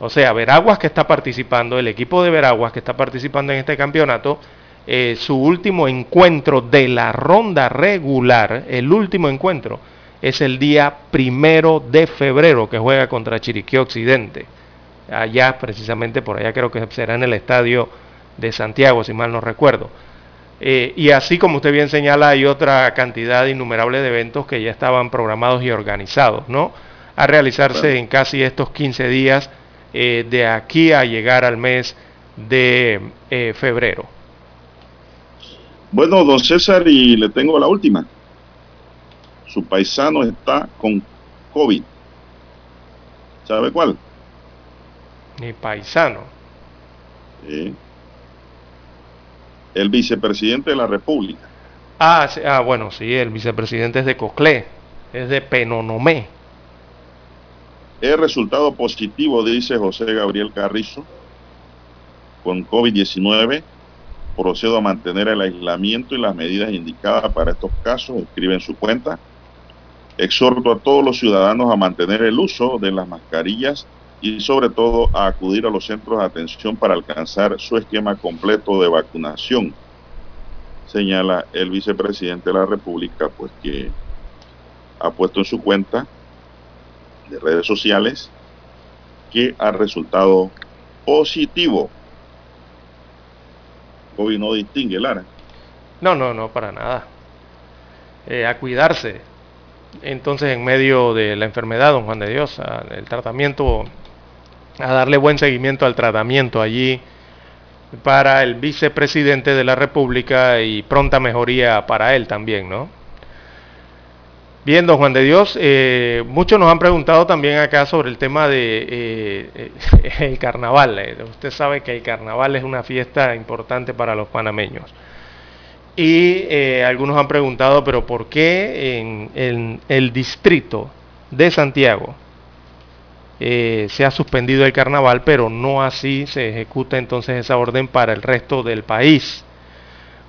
O sea, Veraguas que está participando, el equipo de Veraguas que está participando en este campeonato, eh, su último encuentro de la ronda regular, el último encuentro, es el día primero de febrero que juega contra Chiriquí Occidente. Allá, precisamente por allá creo que será en el estadio de Santiago, si mal no recuerdo. Eh, y así como usted bien señala, hay otra cantidad innumerable de eventos que ya estaban programados y organizados, ¿no? A realizarse en casi estos 15 días eh, de aquí a llegar al mes de eh, febrero. Bueno, don César, y le tengo la última. Su paisano está con COVID. ¿Sabe cuál? Mi paisano. Eh, el vicepresidente de la República. Ah, sí, ah, bueno, sí, el vicepresidente es de Coclé, es de Penonomé. El resultado positivo, dice José Gabriel Carrizo, con COVID-19. procedo a mantener el aislamiento y las medidas indicadas para estos casos, escribe en su cuenta. Exhorto a todos los ciudadanos a mantener el uso de las mascarillas y sobre todo a acudir a los centros de atención para alcanzar su esquema completo de vacunación, señala el vicepresidente de la República, pues que ha puesto en su cuenta de redes sociales que ha resultado positivo. COVID no distingue, Lara. No, no, no, para nada. Eh, a cuidarse. Entonces, en medio de la enfermedad, don Juan de Dios, el tratamiento, a darle buen seguimiento al tratamiento allí para el vicepresidente de la República y pronta mejoría para él también, ¿no? Bien, don Juan de Dios, eh, muchos nos han preguntado también acá sobre el tema de eh, el carnaval. Eh, usted sabe que el carnaval es una fiesta importante para los panameños. Y algunos han preguntado, pero ¿por qué en, el distrito de Santiago se ha suspendido el carnaval, pero no así se ejecuta entonces esa orden para el resto del país?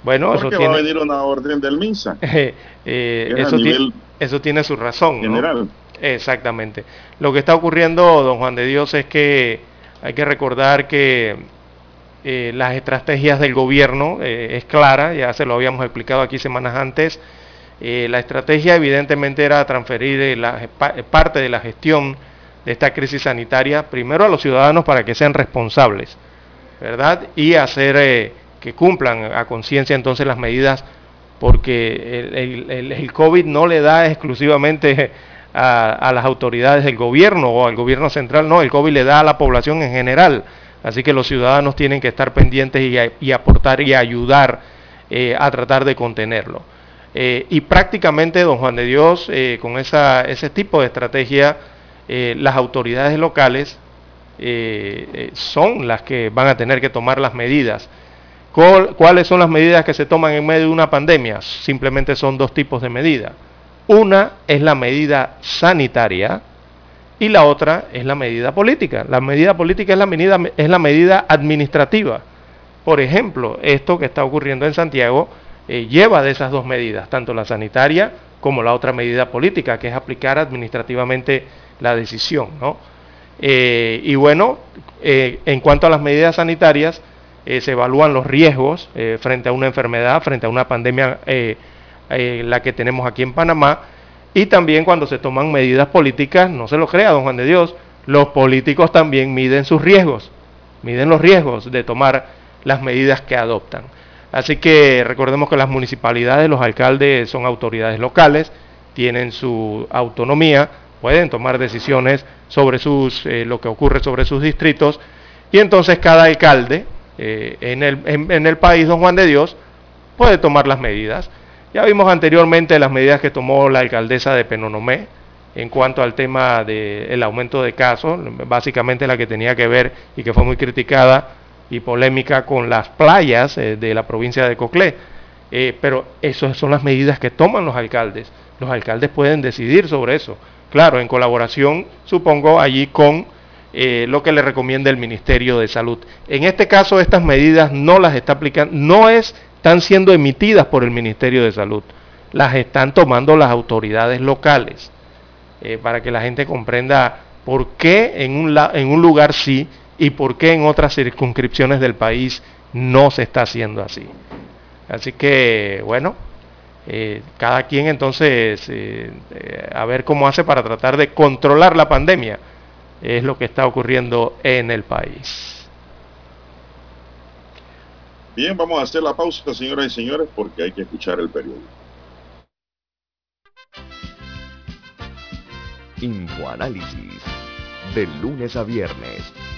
Bueno, eso tiene... va a venir una orden del MINSA. eso tiene eso tiene su razón. General. Exactamente. Lo que está ocurriendo, don Juan de Dios, es que hay que recordar que eh, las estrategias del gobierno eh, es clara, ya se lo habíamos explicado aquí semanas antes. Eh, la estrategia evidentemente era transferir la, parte de la gestión de esta crisis sanitaria primero a los ciudadanos para que sean responsables, ¿verdad? Y hacer que cumplan a conciencia entonces las medidas porque el, COVID no le da exclusivamente a, las autoridades del gobierno o al gobierno central, no, el COVID le da a la población en general. Así que los ciudadanos tienen que estar pendientes y, aportar y ayudar eh, a tratar de contenerlo. Eh, y prácticamente, don Juan de Dios, eh, con esa, ese tipo de estrategia, las autoridades locales son las que van a tener que tomar las medidas ¿Cuáles son las medidas que se toman en medio de una pandemia? Simplemente son dos tipos de medidas. Una es la medida sanitaria y la otra es la medida política. La medida política es la medida, es la medida administrativa. Por ejemplo, esto que está ocurriendo en Santiago eh, lleva de esas dos medidas, tanto la sanitaria como la otra medida política, que es aplicar administrativamente la decisión. Eh, y bueno, eh, en cuanto a las medidas sanitarias, eh, se evalúan los riesgos frente a una enfermedad, frente a una pandemia, la que tenemos aquí en Panamá, y también cuando se toman medidas políticas, no se lo crea, don Juan de Dios, los políticos también miden sus riesgos, miden los riesgos de tomar las medidas que adoptan. Así que recordemos que las municipalidades, los alcaldes son autoridades locales, tienen su autonomía, pueden tomar decisiones sobre sus, lo que ocurre sobre sus distritos, y entonces cada alcalde, eh, en, el, en, el país, don Juan de Dios, puede tomar las medidas. Ya vimos anteriormente las medidas que tomó la alcaldesa de Penonomé en cuanto al tema del aumento de casos, básicamente la que tenía que ver y que fue muy criticada y polémica con las playas eh, de la provincia de Coclé. Eh, pero esas son las medidas que toman los alcaldes. Los alcaldes pueden decidir sobre eso. Claro, en colaboración, supongo, allí con eh, lo que le recomienda el Ministerio de Salud. En este caso, estas medidas no las está aplicando, no están siendo emitidas por el Ministerio de Salud, las están tomando las autoridades locales, eh, para que la gente comprenda por qué en un lugar sí y por qué en otras circunscripciones del país no se está haciendo así. Así que, bueno, eh, cada quien entonces a ver cómo hace para tratar de controlar la pandemia es lo que está ocurriendo en el país. Bien, vamos a hacer la pausa, señoras y señores, porque hay que escuchar el periódico. Infoanálisis. De lunes a viernes,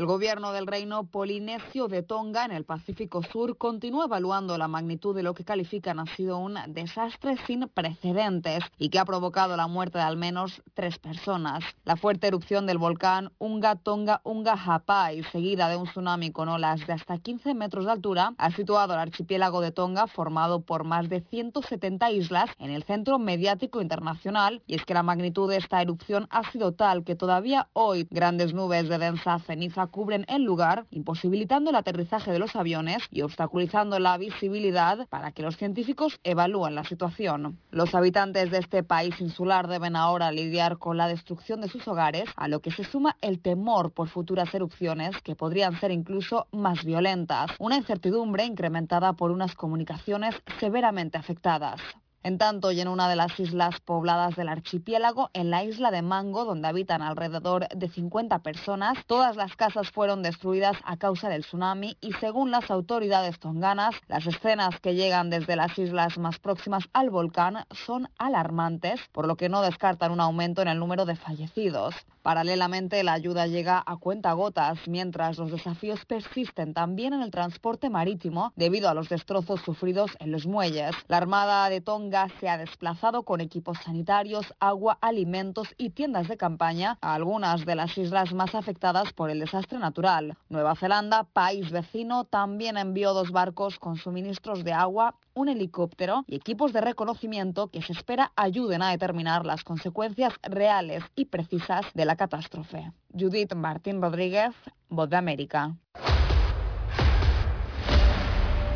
El gobierno del reino polinesio de Tonga en el Pacífico Sur continúa evaluando la magnitud de lo que califican ha sido un desastre sin precedentes y que ha provocado la muerte de al menos tres personas. La fuerte erupción del volcán Unga Tonga Unga Hapai, seguida de un tsunami con olas de hasta 15 metros de altura, ha situado al archipiélago de Tonga, formado por más de 170 islas, en el centro mediático internacional. Y es que la magnitud de esta erupción ha sido tal que todavía hoy grandes nubes de densa ceniza cubren el lugar, imposibilitando el aterrizaje de los aviones y obstaculizando la visibilidad para que los científicos evalúen la situación. Los habitantes de este país insular deben ahora lidiar con la destrucción de sus hogares, a lo que se suma el temor por futuras erupciones que podrían ser incluso más violentas, una incertidumbre incrementada por unas comunicaciones severamente afectadas. En tanto, y en una de las islas pobladas del archipiélago, en la isla de Mango, donde habitan alrededor de 50 personas, todas las casas fueron destruidas a causa del tsunami y según las autoridades tonganas, las escenas que llegan desde las islas más próximas al volcán son alarmantes, por lo que no descartan un aumento en el número de fallecidos. Paralelamente, la ayuda llega a cuentagotas, mientras los desafíos persisten también en el transporte marítimo debido a los destrozos sufridos en los muelles. La Armada de Tonga se ha desplazado con equipos sanitarios, agua, alimentos y tiendas de campaña a algunas de las islas más afectadas por el desastre natural. Nueva Zelanda, país vecino, también envió dos barcos con suministros de agua, un helicóptero y equipos de reconocimiento que se espera ayuden a determinar las consecuencias reales y precisas de la catástrofe. Judith Martín Rodríguez, Voz de América.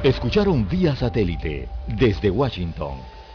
Escucharon vía satélite desde Washington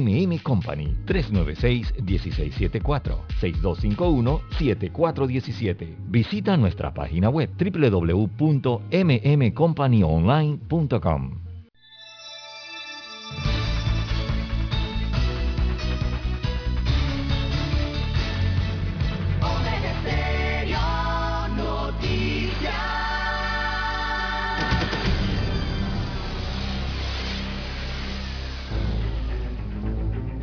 MM Company 396-1674 6251-7417. Visita nuestra página web www.mmcompanyonline.com.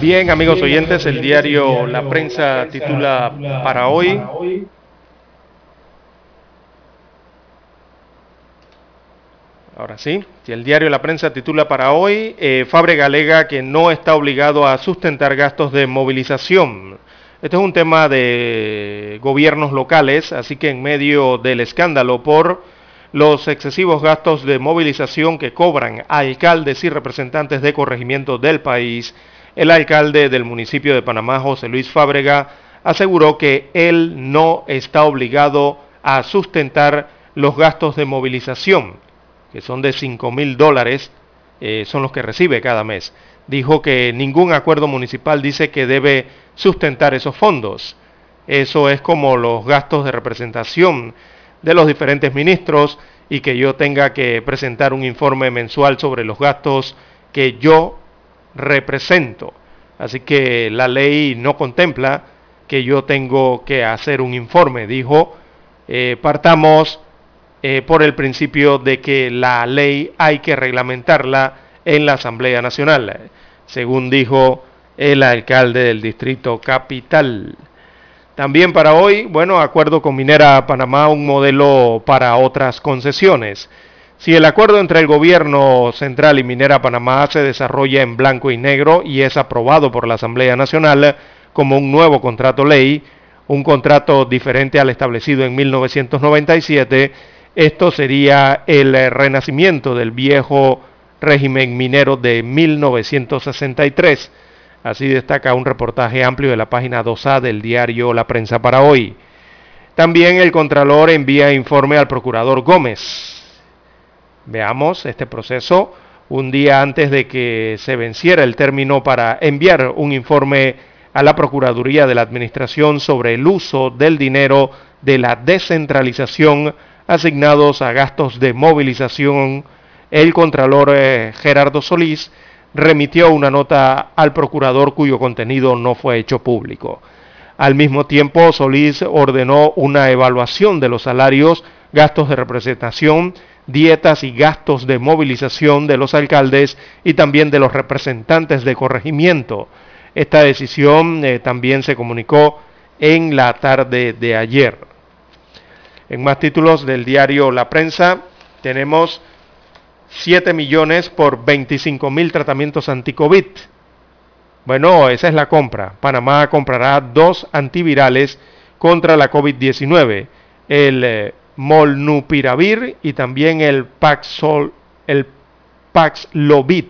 Bien, amigos oyentes, el diario La Prensa titula para hoy. Ahora sí, el diario La Prensa titula para hoy, eh, Fábrega alega que no está obligado a sustentar gastos de movilización. Este es un tema de gobiernos locales, así que en medio del escándalo por los excesivos gastos de movilización que cobran alcaldes y representantes de corregimientos del país, el alcalde del municipio de Panamá, José Luis Fábrega, aseguró que él no está obligado a sustentar los gastos de movilización, que son de 5 mil dólares, eh, son los que recibe cada mes. Dijo que ningún acuerdo municipal dice que debe sustentar esos fondos. Eso es como los gastos de representación de los diferentes ministros y que yo tenga que presentar un informe mensual sobre los gastos que yo represento. Así que la ley no contempla que yo tengo que hacer un informe. Dijo, eh, partamos eh, por el principio de que la ley hay que reglamentarla en la Asamblea Nacional, según dijo el alcalde del Distrito Capital. También para hoy, bueno, acuerdo con Minera Panamá, un modelo para otras concesiones. Si el acuerdo entre el gobierno central y Minera Panamá se desarrolla en blanco y negro y es aprobado por la Asamblea Nacional como un nuevo contrato ley, un contrato diferente al establecido en 1997, esto sería el renacimiento del viejo régimen minero de 1963. Así destaca un reportaje amplio de la página 2A del diario La Prensa para hoy. También el Contralor envía informe al Procurador Gómez Veamos este proceso un día antes de que se venciera el término para enviar un informe a la Procuraduría de la Administración sobre el uso del dinero de la descentralización asignados a gastos de movilización, el Contralor eh, Gerardo Solís remitió una nota al procurador cuyo contenido no fue hecho público. Al mismo tiempo, Solís ordenó una evaluación de los salarios, gastos de representación dietas y gastos de movilización de los alcaldes y también de los representantes de corregimiento. Esta decisión eh, también se comunicó en la tarde de ayer. En más títulos del diario La Prensa tenemos 7 millones por 25 mil tratamientos anti-COVID. Bueno, esa es la compra. Panamá comprará dos antivirales contra la COVID-19. El eh, molnupiravir y también el, Paxol, el Paxlovid.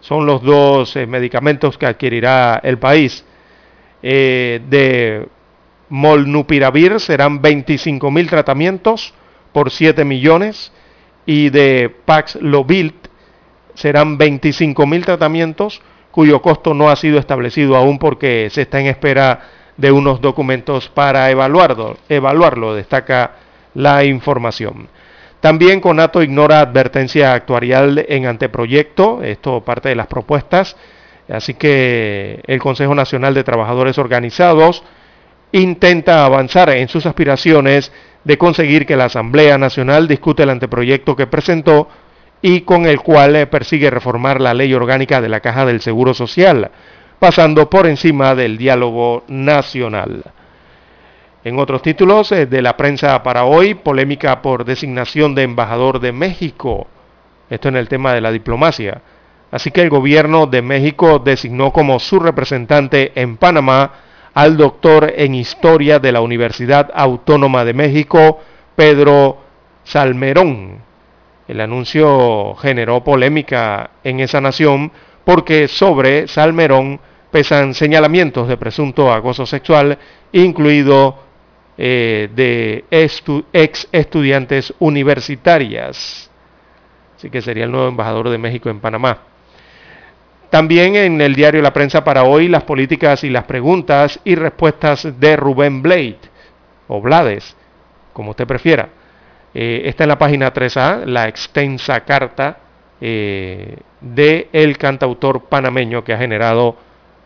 Son los dos eh, medicamentos que adquirirá el país. Eh, de molnupiravir serán 25 mil tratamientos por 7 millones y de Paxlovid serán 25 mil tratamientos cuyo costo no ha sido establecido aún porque se está en espera de unos documentos para evaluarlo, evaluarlo destaca la información. También Conato ignora advertencia actuarial en anteproyecto, esto parte de las propuestas, así que el Consejo Nacional de Trabajadores Organizados intenta avanzar en sus aspiraciones de conseguir que la Asamblea Nacional discute el anteproyecto que presentó y con el cual persigue reformar la ley orgánica de la Caja del Seguro Social, pasando por encima del diálogo nacional. En otros títulos eh, de la prensa para hoy, polémica por designación de embajador de México. Esto en el tema de la diplomacia. Así que el gobierno de México designó como su representante en Panamá al doctor en historia de la Universidad Autónoma de México, Pedro Salmerón. El anuncio generó polémica en esa nación porque sobre Salmerón pesan señalamientos de presunto acoso sexual, incluido eh, de ex estudiantes universitarias. Así que sería el nuevo embajador de México en Panamá. También en el diario La Prensa para hoy, las políticas y las preguntas y respuestas de Rubén Blade, o Blades, como usted prefiera. Eh, está en la página 3A, la extensa carta eh, de el cantautor panameño que ha generado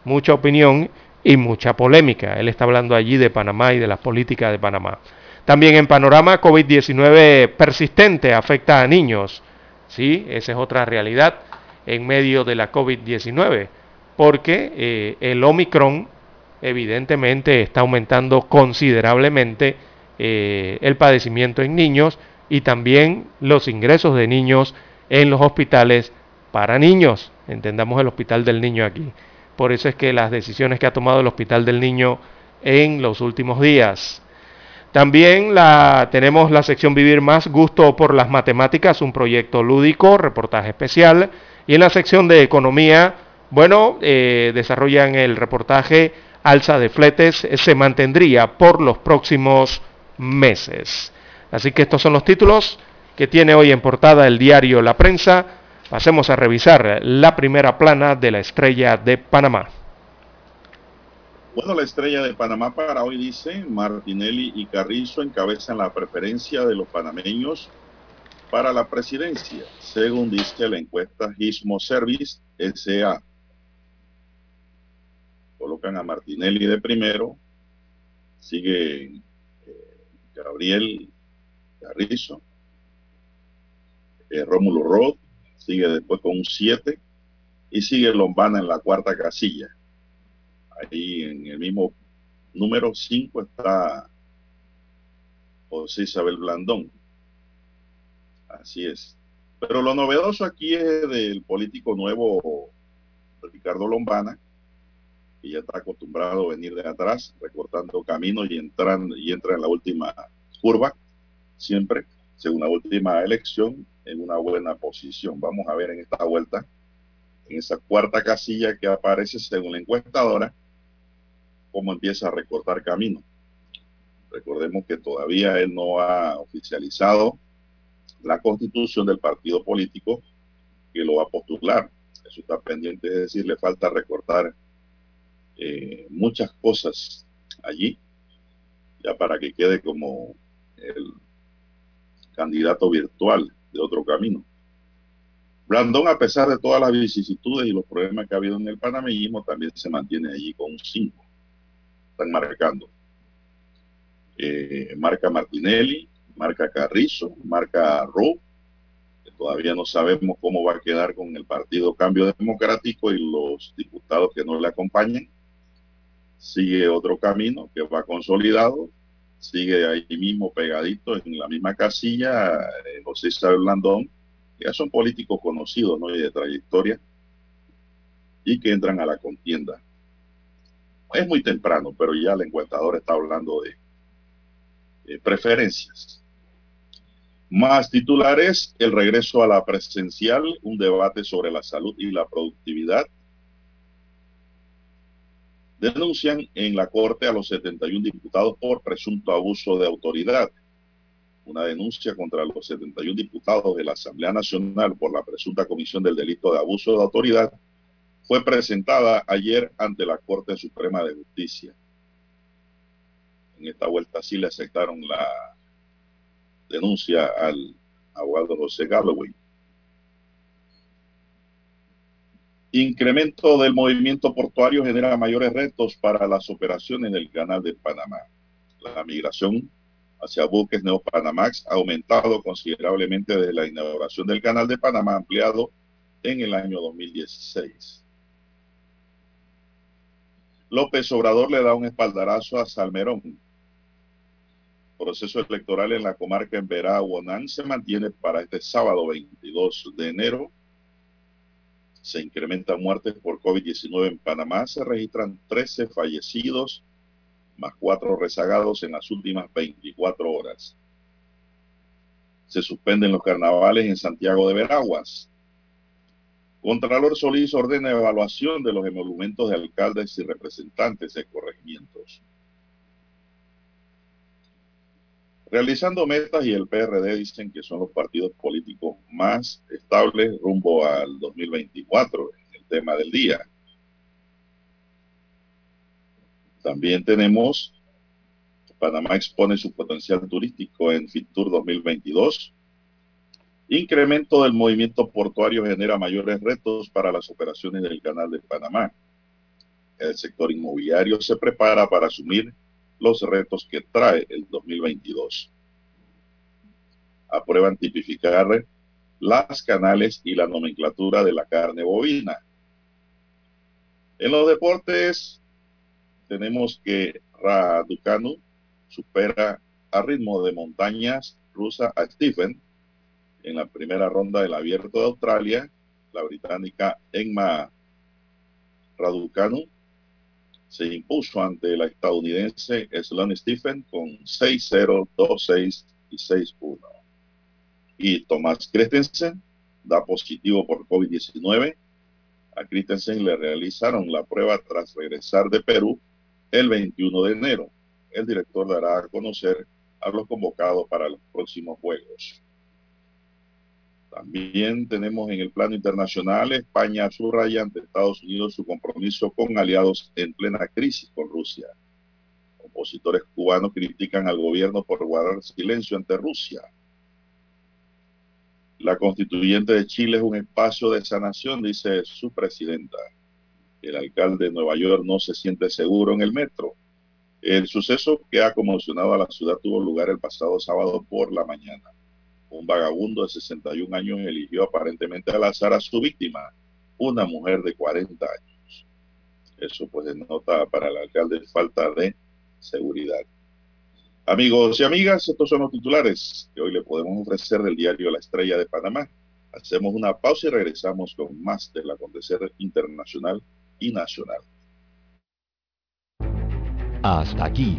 mucha opinión y mucha polémica. Él está hablando allí de Panamá y de las políticas de Panamá. También en panorama, COVID-19 persistente afecta a niños. Sí, esa es otra realidad en medio de la COVID-19, porque eh, el Omicron evidentemente está aumentando considerablemente eh, el padecimiento en niños y también los ingresos de niños en los hospitales para niños. Entendamos el hospital del niño aquí. Por eso es que las decisiones que ha tomado el Hospital del Niño en los últimos días. También la, tenemos la sección Vivir Más, Gusto por las Matemáticas, un proyecto lúdico, reportaje especial. Y en la sección de Economía, bueno, eh, desarrollan el reportaje Alza de fletes se mantendría por los próximos meses. Así que estos son los títulos que tiene hoy en portada el diario La Prensa Pasemos a revisar la primera plana de la estrella de Panamá. Bueno, la estrella de Panamá para hoy dice, Martinelli y Carrizo encabezan la preferencia de los panameños para la presidencia, según dice la encuesta Gismo Service SA. Colocan a Martinelli de primero, sigue eh, Gabriel Carrizo, eh, Rómulo Roth, sigue después con un 7 y sigue Lombana en la cuarta casilla. Ahí en el mismo número 5 está José Isabel Blandón. Así es. Pero lo novedoso aquí es del político nuevo Ricardo Lombana, que ya está acostumbrado a venir de atrás, recortando caminos y, entrando, y entra en la última curva, siempre, según la última elección, en una buena posición. Vamos a ver en esta vuelta, en esa cuarta casilla que aparece según la encuestadora, cómo empieza a recortar camino. Recordemos que todavía él no ha oficializado la constitución del partido político que lo va a postular. Eso está pendiente, es decir, le falta recortar eh, muchas cosas allí, ya para que quede como el candidato virtual de otro camino. Blandón, a pesar de todas las vicisitudes y los problemas que ha habido en el panameñismo, también se mantiene allí con un 5. Están marcando. Eh, marca Martinelli, marca Carrizo, marca Ro, que todavía no sabemos cómo va a quedar con el Partido Cambio Democrático y los diputados que no le acompañan. Sigue otro camino que va consolidado, sigue ahí mismo pegadito en la misma casilla eh, José Isabel Blandón, que ya son políticos conocidos ¿no? y de trayectoria, y que entran a la contienda. Es muy temprano, pero ya el encuestador está hablando de preferencias. Más titulares, el regreso a la presencial, un debate sobre la salud y la productividad. Denuncian en la Corte a los 71 diputados por presunto abuso de autoridad. Una denuncia contra los 71 diputados de la Asamblea Nacional por la presunta comisión del delito de abuso de autoridad fue presentada ayer ante la Corte Suprema de Justicia. En esta vuelta sí le aceptaron la denuncia al abogado José Galloway. Incremento del movimiento portuario genera mayores retos para las operaciones en el canal de Panamá. La migración hacia buques Neopanamax ha aumentado considerablemente desde la inauguración del canal de Panamá ampliado en el año 2016. López Obrador le da un espaldarazo a Salmerón proceso electoral en la comarca en Verá-Huanán se mantiene para este sábado 22 de enero. Se incrementan muertes por COVID-19 en Panamá. Se registran 13 fallecidos más 4 rezagados en las últimas 24 horas. Se suspenden los carnavales en Santiago de Veraguas. Contralor Solís ordena evaluación de los emolumentos de alcaldes y representantes de corregimientos. Realizando metas y el PRD dicen que son los partidos políticos más estables rumbo al 2024 en el tema del día. También tenemos, Panamá expone su potencial turístico en FITUR 2022. Incremento del movimiento portuario genera mayores retos para las operaciones del Canal de Panamá. El sector inmobiliario se prepara para asumir los retos que trae el 2022. Aprueban tipificar las canales y la nomenclatura de la carne bovina. En los deportes tenemos que Raducanu supera a ritmo de montañas rusa a Stephen en la primera ronda del abierto de Australia. La británica Emma Raducanu se impuso ante la estadounidense Sloane Stephen con 6-0, 2-6 y 6-1. Y Tomás Christensen da positivo por COVID-19. A Christensen le realizaron la prueba tras regresar de Perú el 21 de enero. El director dará a conocer a los convocados para los próximos Juegos. También tenemos en el plano internacional, España subraya ante Estados Unidos su compromiso con aliados en plena crisis con Rusia. Opositores cubanos critican al gobierno por guardar silencio ante Rusia. La constituyente de Chile es un espacio de sanación, dice su presidenta. El alcalde de Nueva York no se siente seguro en el metro. El suceso que ha conmocionado a la ciudad tuvo lugar el pasado sábado por la mañana un vagabundo de 61 años eligió aparentemente al azar a su víctima, una mujer de 40 años. Eso pues denota para el alcalde falta de seguridad. Amigos y amigas, estos son los titulares que hoy le podemos ofrecer del diario La Estrella de Panamá. Hacemos una pausa y regresamos con más del acontecer internacional y nacional. Hasta aquí,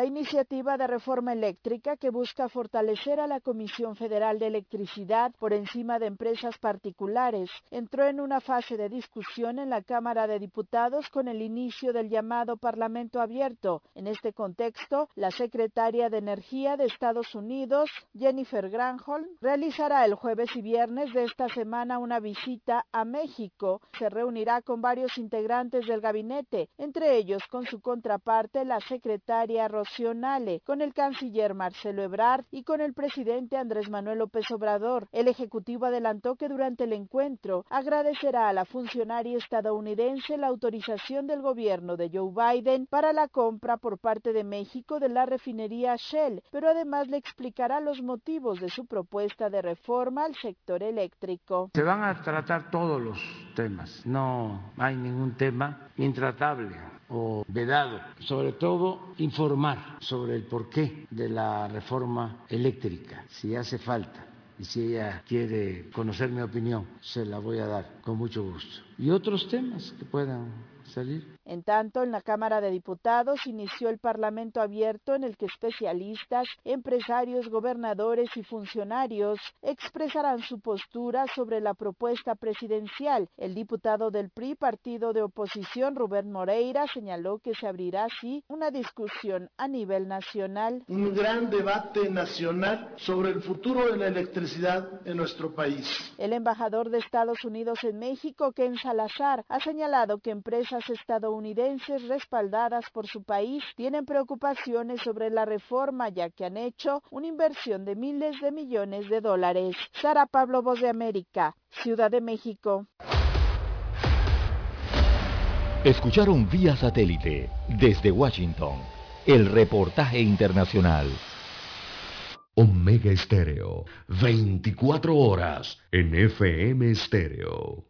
La iniciativa de reforma eléctrica que busca fortalecer a la Comisión Federal de Electricidad por encima de empresas particulares entró en una fase de discusión en la Cámara de Diputados con el inicio del llamado Parlamento Abierto. En este contexto, la secretaria de Energía de Estados Unidos, Jennifer Granholm, realizará el jueves y viernes de esta semana una visita a México. Se reunirá con varios integrantes del gabinete, entre ellos con su contraparte, la secretaria con el canciller Marcelo Ebrard y con el presidente Andrés Manuel López Obrador. El Ejecutivo adelantó que durante el encuentro agradecerá a la funcionaria estadounidense la autorización del gobierno de Joe Biden para la compra por parte de México de la refinería Shell, pero además le explicará los motivos de su propuesta de reforma al sector eléctrico. Se van a tratar todos los temas, no hay ningún tema intratable o vedado, sobre todo informar sobre el porqué de la reforma eléctrica, si hace falta. Y si ella quiere conocer mi opinión, se la voy a dar con mucho gusto. Y otros temas que puedan salir. En tanto, en la Cámara de Diputados inició el Parlamento abierto en el que especialistas, empresarios, gobernadores y funcionarios expresarán su postura sobre la propuesta presidencial. El diputado del PRI, partido de oposición, Rubén Moreira, señaló que se abrirá así una discusión a nivel nacional. Un gran debate nacional sobre el futuro de la electricidad en nuestro país. El embajador de Estados Unidos en México, Ken Salazar, ha señalado que empresas estadounidenses estadounidenses respaldadas por su país tienen preocupaciones sobre la reforma ya que han hecho una inversión de miles de millones de dólares. Sara Pablo, Voz de América, Ciudad de México. Escucharon vía satélite desde Washington el reportaje internacional. Omega Estéreo, 24 horas en FM Estéreo.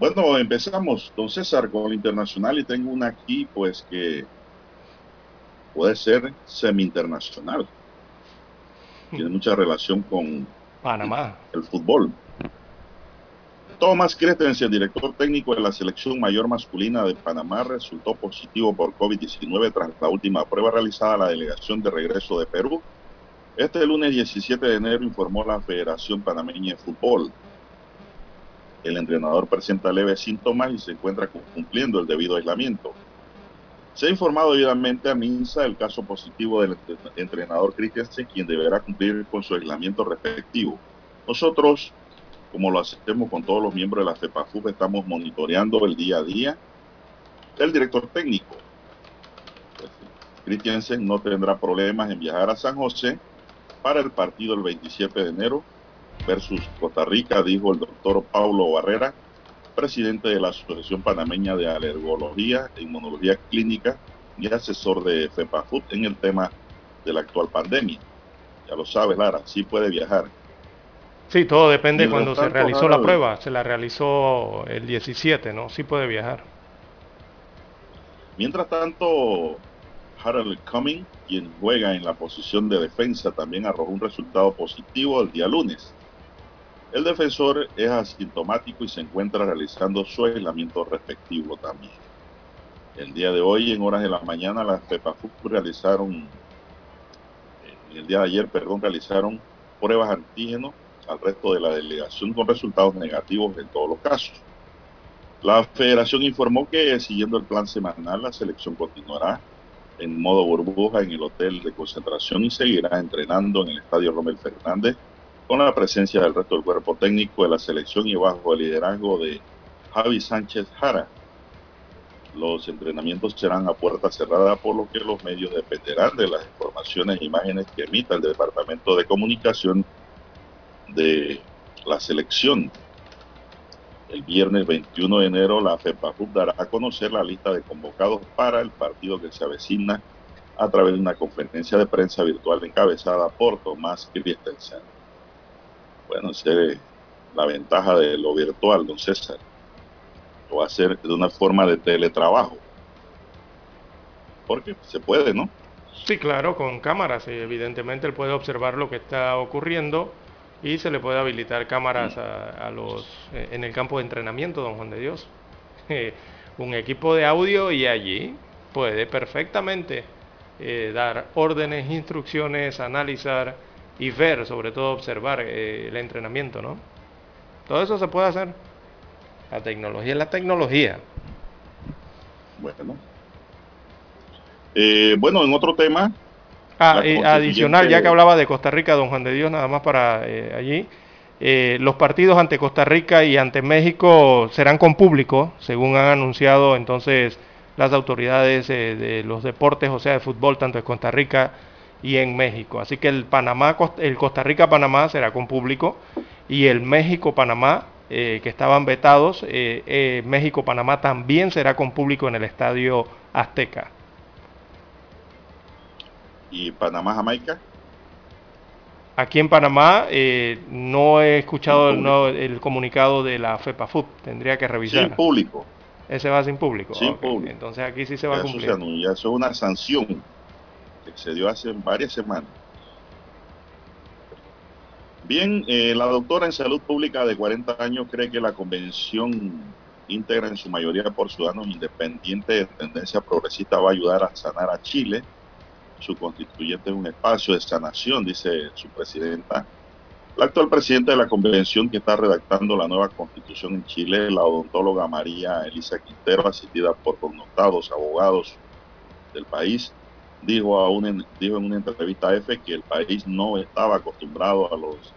Bueno, empezamos, don César, con el internacional y tengo una aquí, pues que puede ser semi-internacional. Tiene mucha relación con Panamá. El, fútbol. Thomas Christensen, director técnico de la selección mayor masculina de Panamá, resultó positivo por COVID-19 tras la última prueba realizada a la delegación de regreso de Perú. Este lunes 17 de enero informó la Federación Panameña de Fútbol. El entrenador presenta leves síntomas y se encuentra cumpliendo el debido aislamiento. Se ha informado debidamente a MINSA el caso positivo del entrenador Christensen, quien deberá cumplir con su aislamiento respectivo. Nosotros, como lo hacemos con todos los miembros de la FEPAFUP, estamos monitoreando el día a día del director técnico. Pues, Christensen no tendrá problemas en viajar a San José para el partido el 27 de enero versus Costa Rica, dijo el doctor Paulo Barrera, presidente de la Asociación Panameña de Alergología e Inmunología Clínica y asesor de FEPAFUT en el tema de la actual pandemia. Ya lo sabes, Lara, sí puede viajar. Sí, todo depende de cuando se realizó la prueba. Se la realizó el 17, ¿no? Sí puede viajar. Mientras tanto, Harold Cumming, quien juega en la posición de defensa, también arrojó un resultado positivo el día lunes. El defensor es asintomático y se encuentra realizando su aislamiento respectivo también. El día de hoy, en horas de la mañana, las FEPAFUC realizaron, en el día de ayer, perdón, realizaron pruebas antígenos al resto de la delegación con resultados negativos en todos los casos. La federación informó que siguiendo el plan semanal, la selección continuará en modo burbuja en el hotel de concentración y seguirá entrenando en el estadio Romel Fernández con la presencia del resto del cuerpo técnico de la selección y bajo el liderazgo de Javi Sánchez Jara. Los entrenamientos serán a puerta cerrada, por lo que los medios dependerán de las informaciones e imágenes que emita el Departamento de Comunicación de la selección. El viernes 21 de enero, la FEPAFUB dará a conocer la lista de convocados para el partido que se avecina a través de una conferencia de prensa virtual encabezada por Tomás Christensen. Bueno, esa es la ventaja de lo virtual, don César. Lo va a hacer de una forma de teletrabajo. Porque se puede, ¿no? Sí, claro, con cámaras. Evidentemente él puede observar lo que está ocurriendo y se le puede habilitar cámaras a, los eh, en el campo de entrenamiento, don Juan de Dios. un equipo de audio y allí puede perfectamente eh, dar órdenes, instrucciones, analizar y ver, sobre todo observar eh, el entrenamiento, ¿no? Todo eso se puede hacer. La tecnología es la tecnología. Bueno. Eh, bueno, en otro tema. Ah, adicional, ya que hablaba de Costa Rica, don Juan de Dios, nada más para eh, allí. los partidos ante Costa Rica y ante México serán con público, según han anunciado entonces las autoridades de los deportes, o sea, de fútbol, tanto de Costa Rica y en México. Así que el Panamá, el Costa Rica-Panamá será con público y el México-Panamá, eh, que estaban vetados, eh, eh, México-Panamá también será con público en el Estadio Azteca. ¿Y Panamá-Jamaica? Aquí en Panamá no he escuchado el, comunicado de la FEPAFUT, tendría que revisar. Sin público. Ese va sin público. Sin público. Entonces aquí sí se va a cumplir. ya eso es una sanción se dio hace varias semanas. Bien, eh, la doctora en salud pública de 40 años cree que la convención íntegra en su mayoría por ciudadanos independientes de tendencia progresista va a ayudar a sanar a Chile. Su constituyente es un espacio de sanación, dice su presidenta. La actual presidenta de la convención que está redactando la nueva constitución en Chile, la odontóloga María Elisa Quintero, asistida por connotados abogados del país, dijo, a dijo en una entrevista a EFE que el país no estaba acostumbrado a, los,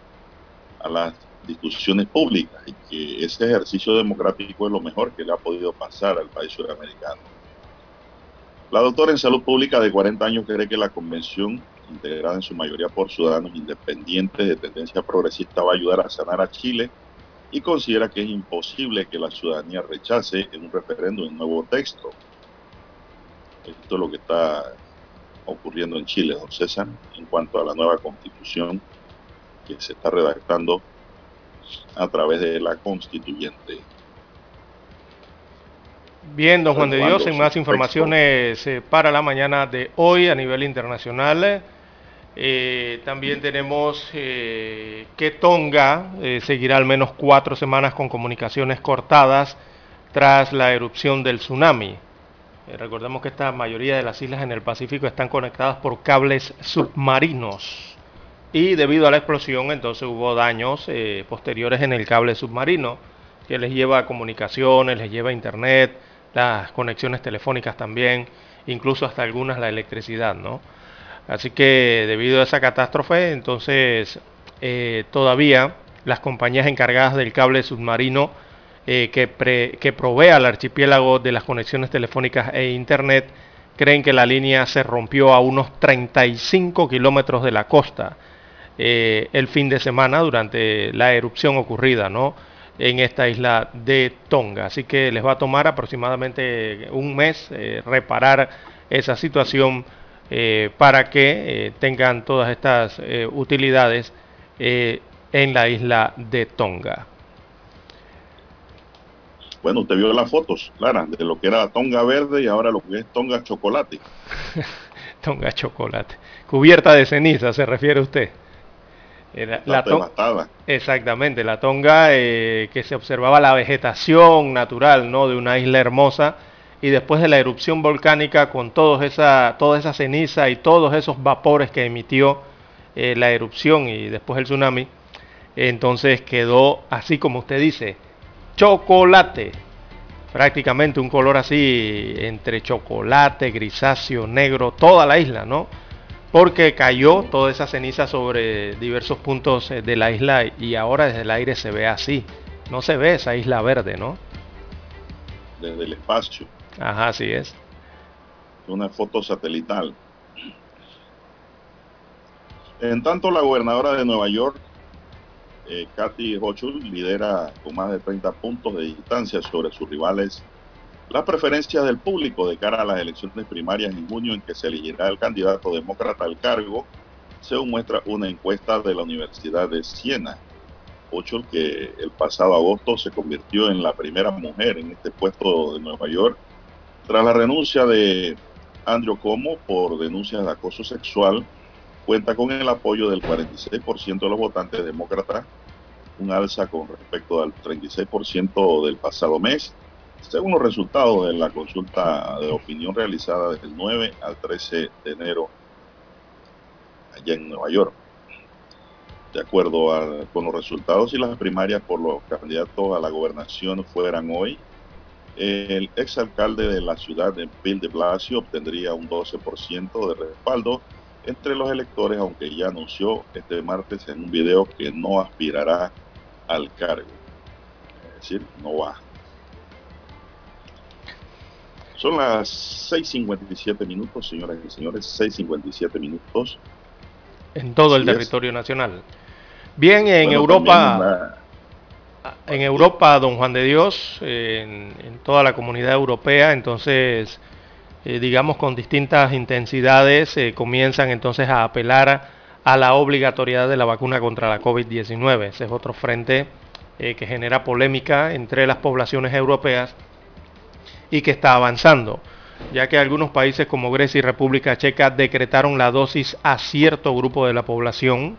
a las discusiones públicas y que ese ejercicio democrático es lo mejor que le ha podido pasar al país sudamericano. La doctora en salud pública de 40 años cree que la convención, integrada en su mayoría por ciudadanos independientes de tendencia progresista, va a ayudar a sanar a Chile y considera que es imposible que la ciudadanía rechace en un referéndum el nuevo texto. Esto es lo que está ocurriendo en Chile, don César, en cuanto a la nueva constitución que se está redactando a través de la constituyente. Bien, don Juan de Dios, en más informaciones eh, para la mañana de hoy a nivel internacional. Eh, también tenemos eh, que Tonga seguirá al menos cuatro semanas con comunicaciones cortadas tras la erupción del tsunami. Recordemos que esta mayoría de las islas en el Pacífico están conectadas por cables submarinos y debido a la explosión entonces hubo daños posteriores en el cable submarino que les lleva comunicaciones, les lleva internet, las conexiones telefónicas también, incluso hasta algunas la electricidad, ¿no? Así que debido a esa catástrofe, entonces eh, todavía las compañías encargadas del cable submarino eh, que, que provee al archipiélago de las conexiones telefónicas e internet creen que la línea se rompió a unos 35 kilómetros de la costa eh, el fin de semana durante la erupción ocurrida, ¿no? en esta isla de Tonga. Así que les va a tomar aproximadamente un mes eh, reparar esa situación para que tengan todas estas utilidades en la isla de Tonga. Bueno, usted vio las fotos, Clara, de lo que era Tonga verde y ahora lo que es Tonga chocolate. tonga chocolate. Cubierta de ceniza, se refiere usted la, Exactamente, la tonga eh, que se observaba la vegetación natural ¿no? de una isla hermosa y después de la erupción volcánica con toda esa, toda esa ceniza y todos esos vapores que emitió eh, la erupción y después el tsunami, entonces quedó así como usted dice, chocolate, prácticamente un color así entre chocolate, grisáceo, negro, toda la isla, ¿no? porque cayó toda esa ceniza sobre diversos puntos eh, de la isla y ahora desde el aire se ve así. No se ve esa isla verde, ¿no? Desde el espacio. Ajá, así es. Una foto satelital. En tanto, la gobernadora de Nueva York, eh, Kathy Hochul, lidera con más de 30 puntos de distancia sobre sus rivales las preferencias del público de cara a las elecciones primarias en junio en que se elegirá el candidato demócrata al cargo, según muestra una encuesta de la Universidad de Siena. Ocho que el pasado agosto se convirtió en la primera mujer en este puesto de Nueva York, tras la renuncia de Andrew Como por denuncias de acoso sexual, cuenta con el apoyo del 46% de los votantes demócratas, un alza con respecto al 36% del pasado mes según los resultados de la consulta de opinión realizada desde el 9 al 13 de enero allá en Nueva York. De acuerdo con los resultados y las primarias por los candidatos a la gobernación fueran hoy, el exalcalde de la ciudad de Bill de Blasio obtendría un 12% de respaldo entre los electores, aunque ya anunció este martes en un video que no aspirará al cargo. Es decir, no va son las 6.57 minutos, señoras y señores, 6.57 minutos. En todo el territorio nacional. Bien, en Europa, en Europa, don Juan de Dios, en, toda la comunidad europea, entonces, eh, digamos, con distintas intensidades, eh, comienzan entonces a apelar a la obligatoriedad de la vacuna contra la COVID-19. Ese es otro frente eh, que genera polémica entre las poblaciones europeas y que está avanzando, ya que algunos países como Grecia y República Checa decretaron la dosis a cierto grupo de la población,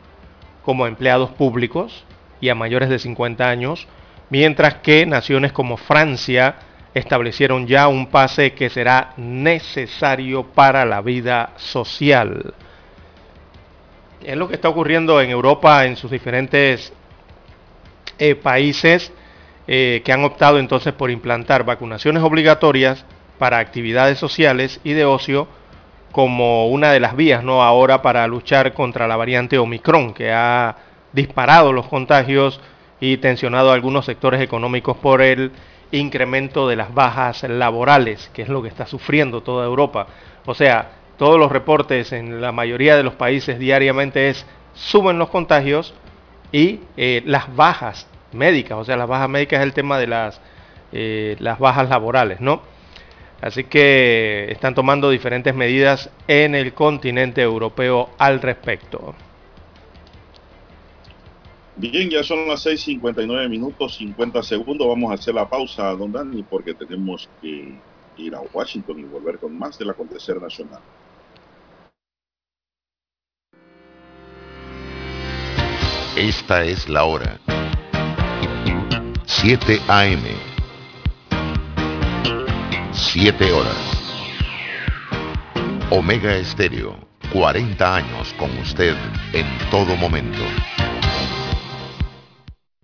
como empleados públicos y a mayores de 50 años, mientras que naciones como Francia establecieron ya un pase que será necesario para la vida social. Es lo que está ocurriendo en Europa en sus diferentes eh, países eh, que han optado entonces por implantar vacunaciones obligatorias para actividades sociales y de ocio como una de las vías ¿no? ahora para luchar contra la variante Omicron que ha disparado los contagios y tensionado algunos sectores económicos por el incremento de las bajas laborales, que es lo que está sufriendo toda Europa. O sea, todos los reportes en la mayoría de los países diariamente es suben los contagios y eh, las bajas médicas, o sea, las bajas médicas es el tema de las, eh, las bajas laborales, ¿no? Así que están tomando diferentes medidas en el continente europeo al respecto. Bien, ya son las 6:59 minutos 50 segundos. Vamos a hacer la pausa, don Dani, porque tenemos que ir a Washington y volver con más del acontecer nacional. Esta es la hora. 7 AM. 7 horas. Omega Estéreo, 40 años con usted en todo momento.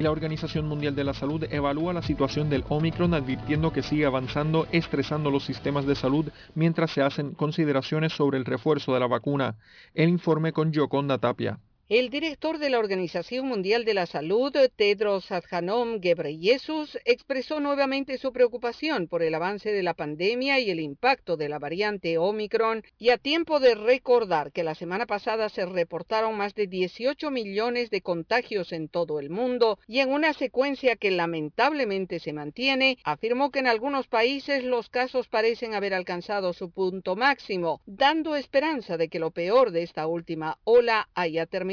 La Organización Mundial de la Salud evalúa la situación del Omicron advirtiendo que sigue avanzando, estresando los sistemas de salud mientras se hacen consideraciones sobre el refuerzo de la vacuna. El informe con Yoconda Tapia. El director de la Organización Mundial de la Salud, Tedros Adhanom Ghebreyesus, expresó nuevamente su preocupación por el avance de la pandemia y el impacto de la variante Omicron, y a tiempo de recordar que la semana pasada se reportaron más de 18 millones de contagios en todo el mundo, y en una secuencia que lamentablemente se mantiene, afirmó que en algunos países los casos parecen haber alcanzado su punto máximo, dando esperanza de que lo peor de esta última ola haya terminado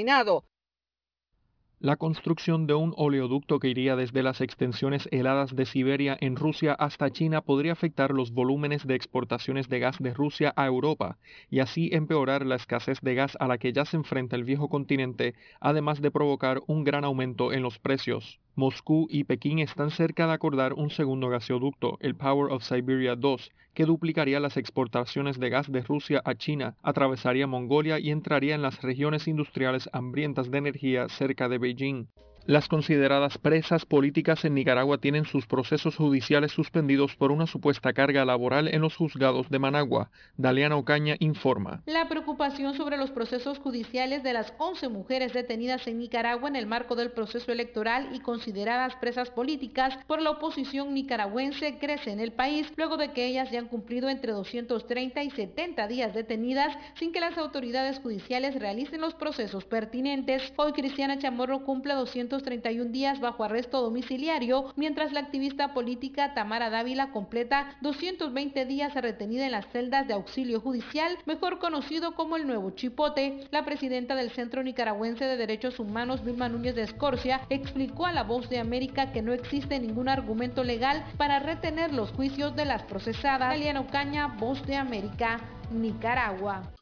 la construcción de un oleoducto que iría desde las extensiones heladas de Siberia en Rusia hasta China podría afectar los volúmenes de exportaciones de gas de Rusia a Europa y así empeorar la escasez de gas a la que ya se enfrenta el viejo continente, además de provocar un gran aumento en los precios. Moscú y Pekín están cerca de acordar un segundo gasoducto, el Power of Siberia 2, que duplicaría las exportaciones de gas de Rusia a China, atravesaría Mongolia y entraría en las regiones industriales hambrientas de energía cerca de Beijing. Las consideradas presas políticas en Nicaragua tienen sus procesos judiciales suspendidos por una supuesta carga laboral en los juzgados de Managua. Daliana Ocaña informa. La preocupación sobre los procesos judiciales de las 11 mujeres detenidas en Nicaragua en el marco del proceso electoral y consideradas presas políticas por la oposición nicaragüense crece en el país luego de que ellas ya han cumplido entre 230 y 70 días detenidas sin que las autoridades judiciales realicen los procesos pertinentes. Hoy Cristiana Chamorro cumple 200 231 días bajo arresto domiciliario, mientras la activista política Tamara Dávila completa 220 días retenida en las celdas de auxilio judicial, mejor conocido como el Nuevo Chipote. La presidenta del Centro Nicaragüense de Derechos Humanos, Vilma Núñez de Escorcia, explicó a La Voz de América que no existe ningún argumento legal para retener los juicios de las procesadas. Aliana Ocaña, Voz de América, Nicaragua.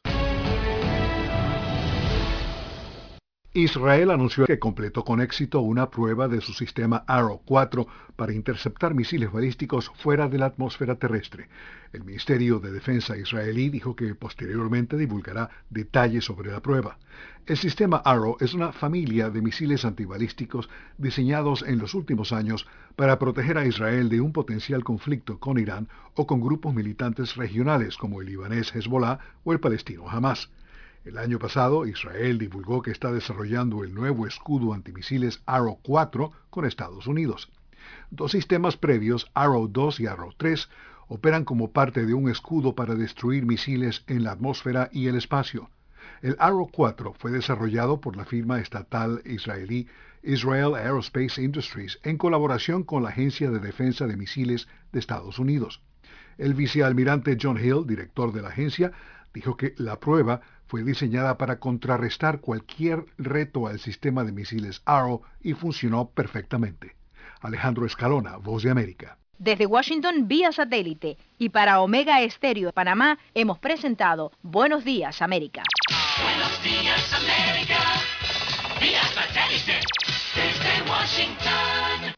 Israel anunció que completó con éxito una prueba de su sistema Arrow 4 para interceptar misiles balísticos fuera de la atmósfera terrestre. El Ministerio de Defensa israelí dijo que posteriormente divulgará detalles sobre la prueba. El sistema Arrow es una familia de misiles antibalísticos diseñados en los últimos años para proteger a Israel de un potencial conflicto con Irán o con grupos militantes regionales como el libanés Hezbollah o el palestino Hamas. El año pasado, Israel divulgó que está desarrollando el nuevo escudo antimisiles Arrow 4 con Estados Unidos. Dos sistemas previos, Arrow 2 y Arrow 3, operan como parte de un escudo para destruir misiles en la atmósfera y el espacio. El Arrow 4 fue desarrollado por la firma estatal israelí Israel Aerospace Industries en colaboración con la Agencia de Defensa de Misiles de Estados Unidos. El vicealmirante John Hill, director de la agencia, dijo que la prueba fue diseñada para contrarrestar cualquier reto al sistema de misiles Arrow y funcionó perfectamente. Alejandro Escalona, Voz de América. Desde Washington vía satélite y para Omega Estéreo de Panamá hemos presentado Buenos Días América. Buenos Días América vía satélite desde Washington.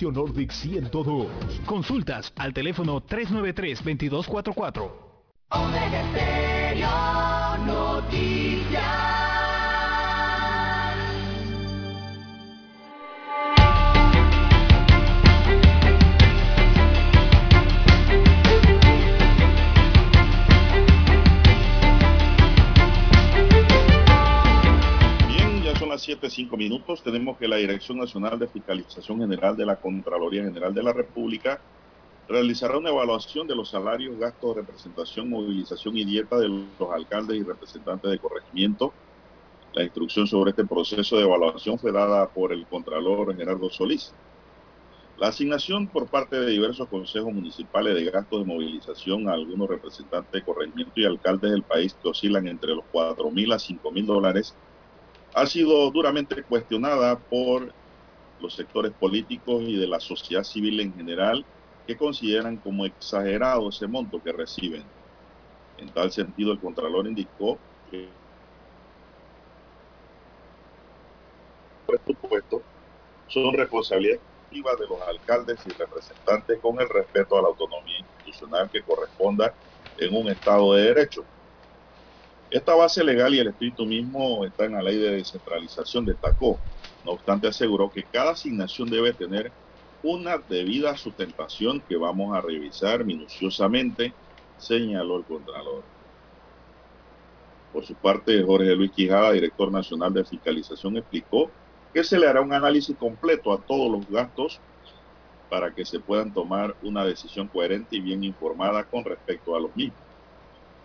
Nordic 102. Consultas al teléfono 393-2244. Omega Stereo Noticias. 7, 5 minutos. Tenemos que la Dirección Nacional de Fiscalización General de la Contraloría General de la República realizará una evaluación de los salarios, gastos representación, movilización y dieta de los alcaldes y representantes de corregimiento. La instrucción sobre este proceso de evaluación fue dada por el Contralor Gerardo Solís. La asignación por parte de diversos consejos municipales de gastos de movilización a algunos representantes de corregimiento y alcaldes del país que oscilan entre los 4 mil a 5 mil dólares ha sido duramente cuestionada por los sectores políticos y de la sociedad civil en general que consideran como exagerado ese monto que reciben. En tal sentido, el Contralor indicó que son responsabilidad exclusiva de los alcaldes y representantes con el respeto a la autonomía institucional que corresponda en un Estado de Derecho. Esta base legal y el espíritu mismo están en la ley de descentralización, destacó. No obstante, aseguró que cada asignación debe tener una debida sustentación que vamos a revisar minuciosamente, señaló el Contralor. Por su parte, Jorge Luis Quijada, director nacional de fiscalización, explicó que se le hará un análisis completo a todos los gastos para que se puedan tomar una decisión coherente y bien informada con respecto a los mismos.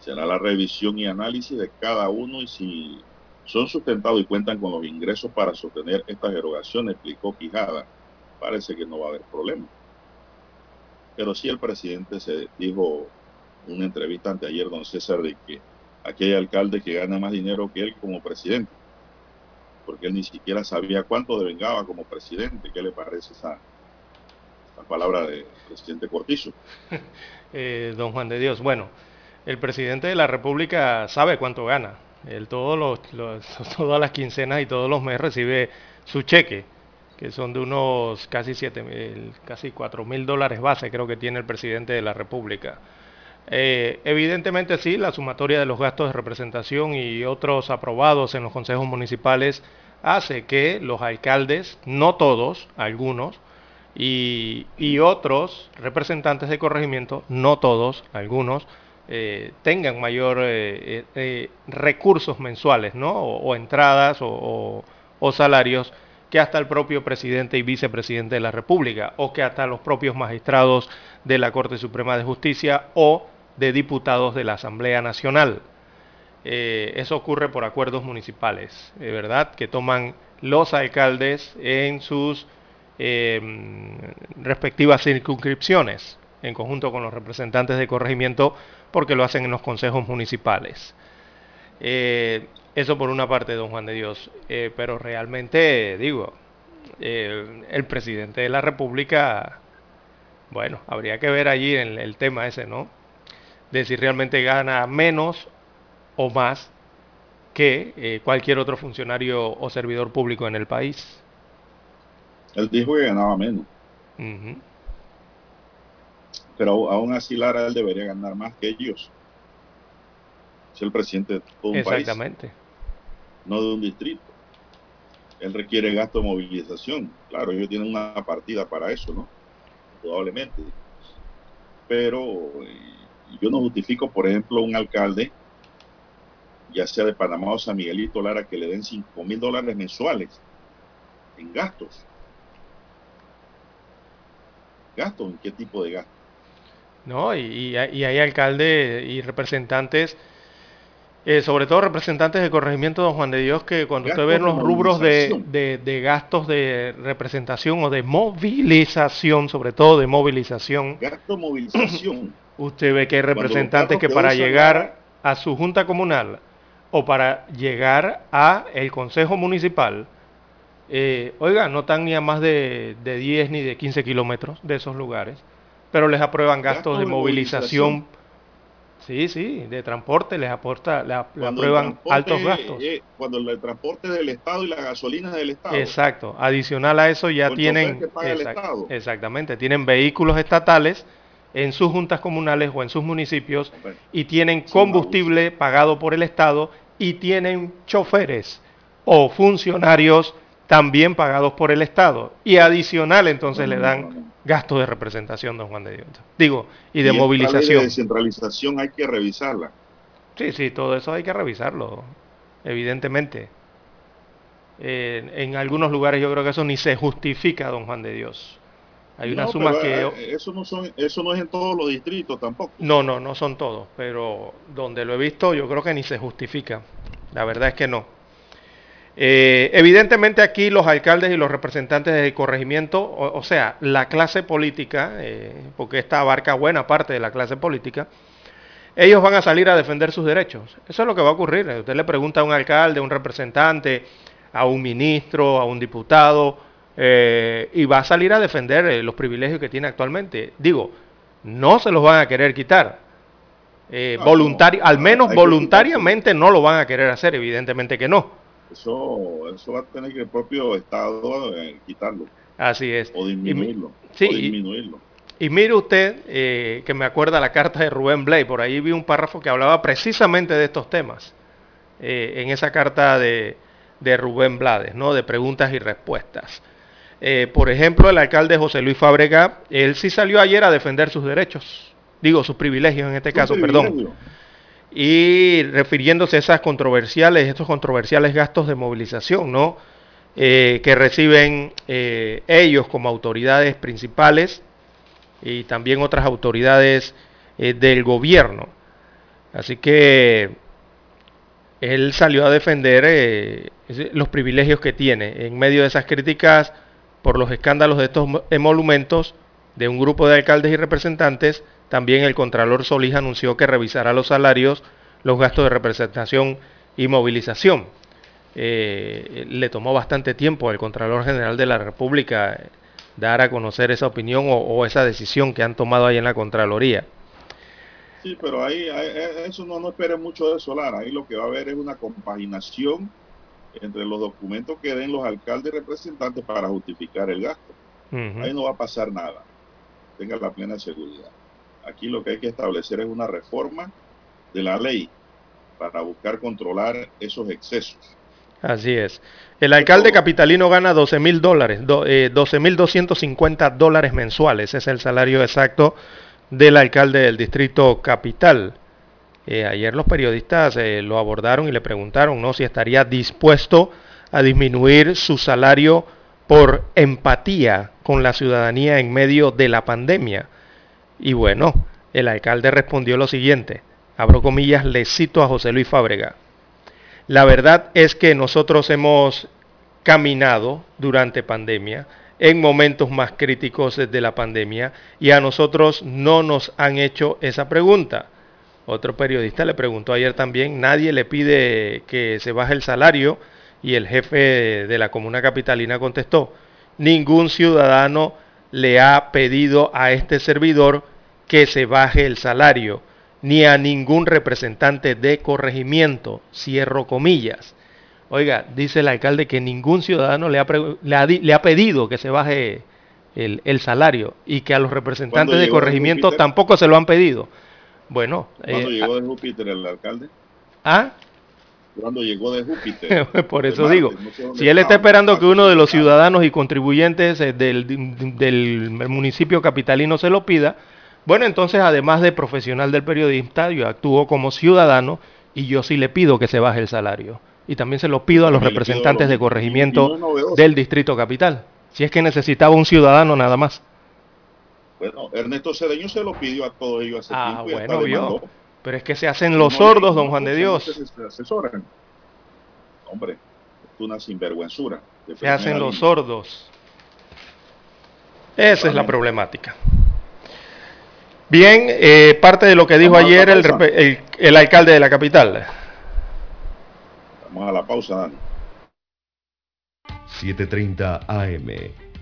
Será la revisión y análisis de cada uno y si son sustentados y cuentan con los ingresos para sostener estas erogaciones, explicó Quijada. Parece que no va a haber problema. Pero sí el presidente se dijo en una entrevista anteayer, don César, de que aquí hay alcalde que gana más dinero que él como presidente, porque él ni siquiera sabía cuánto devengaba como presidente. ¿Qué le parece esa, esa palabra del presidente Cortizo? Eh, don Juan de Dios, bueno, el presidente de la República sabe cuánto gana. Él todos los, todas las quincenas y todos los meses recibe su cheque, que son de unos casi siete mil, casi cuatro mil dólares base, creo que tiene el presidente de la República. Eh, evidentemente sí, la sumatoria de los gastos de representación y otros aprobados en los consejos municipales hace que los alcaldes, no todos, algunos, y, y otros representantes de corregimiento, no todos, algunos, eh, tengan mayor eh, eh, recursos mensuales, ¿no? O, entradas o, salarios que hasta el propio presidente y vicepresidente de la República, o que hasta los propios magistrados de la Corte Suprema de Justicia o de diputados de la Asamblea Nacional. Eso ocurre por acuerdos municipales, eh, ¿verdad? Que toman los alcaldes en sus respectivas circunscripciones, en conjunto con los representantes de corregimiento, porque lo hacen en los consejos municipales. Eh, eso por una parte, don Juan de Dios. Eh, pero realmente, digo, eh, el presidente de la República, bueno, habría que ver allí el, el tema ese, ¿no? De si realmente gana menos o más que eh, cualquier otro funcionario o servidor público en el país. Él dijo que ganaba menos. Pero aún así Lara él debería ganar más que ellos. Es el presidente de todo un país, Exactamente. no de un distrito. Él requiere gasto de movilización. Claro, ellos tienen una partida para eso, ¿no? Probablemente. Pero eh, yo no justifico, por ejemplo, un alcalde, ya sea de Panamá o San Miguelito Lara, que le den 5 mil dólares mensuales en gastos. ¿Gastos? ¿En qué tipo de gastos? ¿No? Y, y hay y hay alcaldes y representantes eh, sobre todo representantes de corregimiento de Don Juan de Dios, que cuando usted ve los rubros de, de, de, gastos de representación o de movilización, sobre todo de movilización. Gasto movilización. usted ve que hay representantes que para llegar a su junta comunal o para llegar a el consejo municipal, eh, oiga, no están ni a más de, de, 10 ni de 15 kilómetros de esos lugares, pero les aprueban gastos Gasto de, movilización, Sí, sí, de transporte les aporta, le, aprueban altos gastos. Eh, cuando el transporte del Estado y la gasolina del Estado. Exacto. Adicional a eso ya tienen, exact, exactamente, tienen vehículos estatales en sus juntas comunales o en sus municipios y tienen combustible pagado por el Estado y tienen choferes o funcionarios también pagados por el Estado. Y adicional entonces no, le dan no, no, gasto de representación, don Juan de Dios. Digo, y de y movilización. de descentralización hay que revisarla. Sí, sí, todo eso hay que revisarlo, evidentemente. Eh, en algunos lugares yo creo que eso ni se justifica, don Juan de Dios. Hay unas sumas que... Eh, eso, no son, eso no es en todos los distritos tampoco. No, no, no son todos, pero donde lo he visto yo creo que ni se justifica. La verdad es que no. Eh, evidentemente aquí los alcaldes y los representantes del corregimiento, o, o sea, la clase política, eh, porque esta abarca buena parte de la clase política, ellos van a salir a defender sus derechos. Eso es lo que va a ocurrir. Usted le pregunta a un alcalde, a un representante, a un ministro, a un diputado, eh, y va a salir a defender eh, los privilegios que tiene actualmente. Digo, no se los van a querer quitar. Eh, no, voluntari no, al menos voluntariamente no lo van a querer hacer, evidentemente que no. Eso, eso va a tener que el propio Estado eh, quitarlo. Así es. O disminuirlo. Y, sí, o disminuirlo. Y, y mire usted, eh, que me acuerda la carta de Rubén Blay, por ahí vi un párrafo que hablaba precisamente de estos temas, eh, en esa carta de, de, Rubén Blades, ¿no? de preguntas y respuestas. Eh, por ejemplo, el alcalde José Luis Fábrega, él sí salió ayer a defender sus derechos, digo, sus privilegios en este caso, perdón y refiriéndose a esas controversiales, estos controversiales gastos de movilización, ¿no? Eh, que reciben eh, ellos como autoridades principales y también otras autoridades eh, del gobierno. Así que él salió a defender los privilegios que tiene en medio de esas críticas por los escándalos de estos emolumentos de un grupo de alcaldes y representantes también el Contralor Solís anunció que revisará los salarios, los gastos de representación y movilización. Eh, le tomó bastante tiempo al Contralor General de la República dar a conocer esa opinión o, o, esa decisión que han tomado ahí en la Contraloría. Sí, pero ahí, ahí eso no, no espere mucho de Solar. Ahí lo que va a haber es una compaginación entre los documentos que den los alcaldes y representantes para justificar el gasto. Uh -huh. Ahí no va a pasar nada. Tenga la plena seguridad. Aquí lo que hay que establecer es una reforma de la ley para buscar controlar esos excesos. Así es. El alcalde capitalino gana 12 mil dólares, eh, 12 mil 250 dólares mensuales. Es el salario exacto del alcalde del distrito capital. Eh, ayer los periodistas eh, lo abordaron y le preguntaron ¿no? si estaría dispuesto a disminuir su salario por empatía con la ciudadanía en medio de la pandemia. Y bueno, el alcalde respondió lo siguiente, abro comillas, le cito a José Luis Fábrega. La verdad es que nosotros hemos caminado durante pandemia, en momentos más críticos de la pandemia, y a nosotros no nos han hecho esa pregunta. Otro periodista le preguntó ayer también, nadie le pide que se baje el salario, y el jefe de la comuna capitalina contestó, ningún ciudadano le ha pedido a este servidor que se baje el salario, ni a ningún representante de corregimiento, cierro comillas. Oiga, dice el alcalde que ningún ciudadano le ha, le ha, le ha pedido que se baje el, el, salario y que a los representantes de corregimiento tampoco se lo han pedido. Bueno. ¿Cuándo eh, llegó de Júpiter el alcalde? ¿Ah? Cuando llegó de Júpiter. Por eso digo, no si él está esperando que uno de los ciudadanos y contribuyentes eh, del, del, municipio capitalino se lo pida, bueno, entonces además de profesional del periodista, yo actúo como ciudadano y yo sí le pido que se baje el salario. Y también se lo pido a los representantes de corregimiento del distrito capital. Si es que necesitaba un ciudadano nada más. Bueno, Ernesto Cedeño se lo pidió a todos ellos hace ah, tiempo. Bueno, vio. Pero es que se hacen los sordos, don Juan de Dios. Se asesoran. Hombre, es una sinvergüenzura. Se hacen los sordos. Esa es la problemática. Bien, eh, parte de lo que dijo ayer el, el, alcalde de la capital. Vamos a la pausa, Dani. 7.30 AM.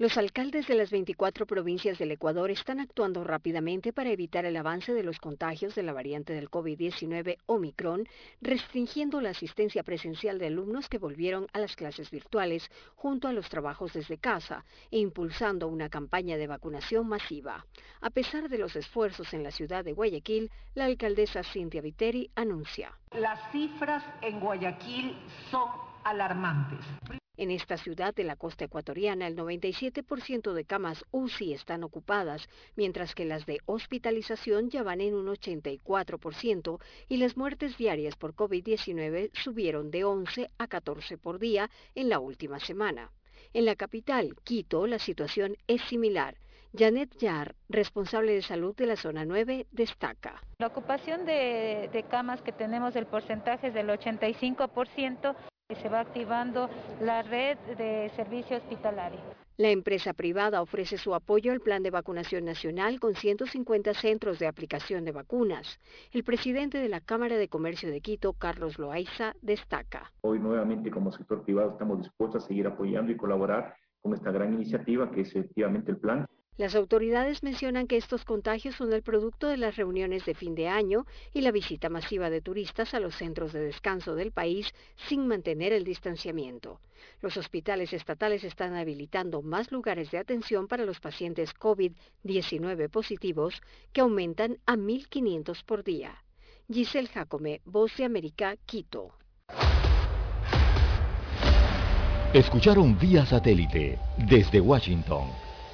Los alcaldes de las 24 provincias del Ecuador están actuando rápidamente para evitar el avance de los contagios de la variante del COVID-19 Omicron, restringiendo la asistencia presencial de alumnos que volvieron a las clases virtuales junto a los trabajos desde casa e impulsando una campaña de vacunación masiva. A pesar de los esfuerzos en la ciudad de Guayaquil, la alcaldesa Cintia Viteri anuncia. Las cifras en Guayaquil son alarmantes. En esta ciudad de la costa ecuatoriana, el 97% de camas UCI están ocupadas, mientras que las de hospitalización ya van en un 84% y las muertes diarias por COVID-19 subieron de 11 a 14 por día en la última semana. En la capital, Quito, la situación es similar. Janet Yar, responsable de salud de la zona 9, destaca. La ocupación de, de camas que tenemos, el porcentaje es del 85%, se va activando la red de servicio hospitalario. La empresa privada ofrece su apoyo al plan de vacunación nacional con 150 centros de aplicación de vacunas. El presidente de la Cámara de Comercio de Quito, Carlos Loaiza, destaca. Hoy nuevamente como sector privado estamos dispuestos a seguir apoyando y colaborar con esta gran iniciativa que es efectivamente el plan. Las autoridades mencionan que estos contagios son el producto de las reuniones de fin de año y la visita masiva de turistas a los centros de descanso del país sin mantener el distanciamiento. Los hospitales estatales están habilitando más lugares de atención para los pacientes COVID-19 positivos que aumentan a 1.500 por día. Giselle Jacome, Voz de América, Quito. Escucharon vía satélite desde Washington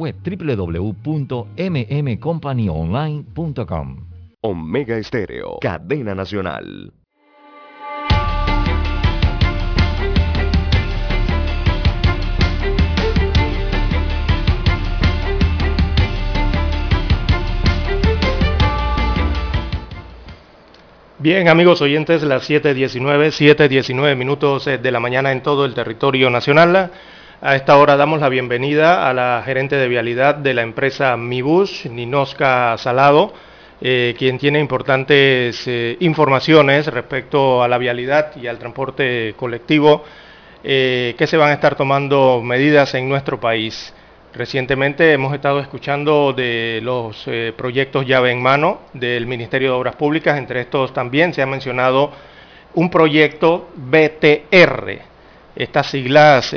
www.mmcompanyonline.com. Omega Estéreo, cadena nacional. Bien, amigos oyentes, las 7.19, 7.19 minutos eh, de la mañana en todo el territorio nacional. A esta hora damos la bienvenida a la gerente de vialidad de la empresa Mibus, Ninoska Salado, eh, quien tiene importantes eh, informaciones respecto a la vialidad y al transporte colectivo eh, que se van a estar tomando medidas en nuestro país. Recientemente hemos estado escuchando de los proyectos llave en mano del Ministerio de Obras Públicas, entre estos también se ha mencionado un proyecto BTR. Estas siglas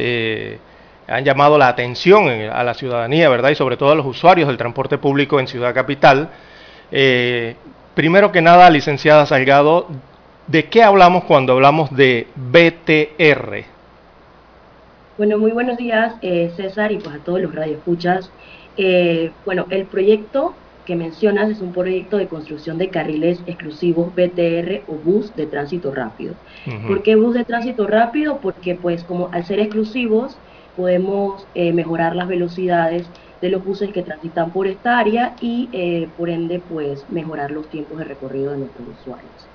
han llamado la atención a la ciudadanía, ¿verdad? Y sobre todo a los usuarios del transporte público en Ciudad Capital. Eh, primero que nada, licenciada Salgado, ¿de qué hablamos cuando hablamos de BTR? Bueno, muy buenos días, eh, César, y pues a todos los radioescuchas. Eh, bueno, el proyecto que mencionas es un proyecto de construcción de carriles exclusivos BTR o bus de tránsito rápido. ¿Por qué bus de tránsito rápido? Porque pues como al ser exclusivos, podemos eh, mejorar las velocidades de los buses que transitan por esta área y eh, por ende pues mejorar los tiempos de recorrido de nuestros usuarios.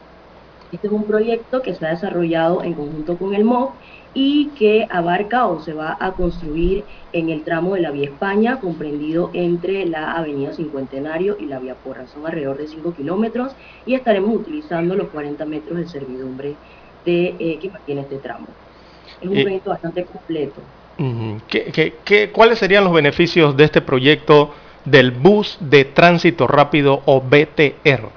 Este es un proyecto que se ha desarrollado en conjunto con el MOB y que abarca o se va a construir en el tramo de la Vía España, comprendido entre la Avenida Cincuentenario y la Vía Porra. Son alrededor de 5 kilómetros y estaremos utilizando los 40 metros de servidumbre de, eh, que mantiene este tramo. Es un proyecto bastante completo. ¿Qué, cuáles serían los beneficios de este proyecto del bus de tránsito rápido o BTR?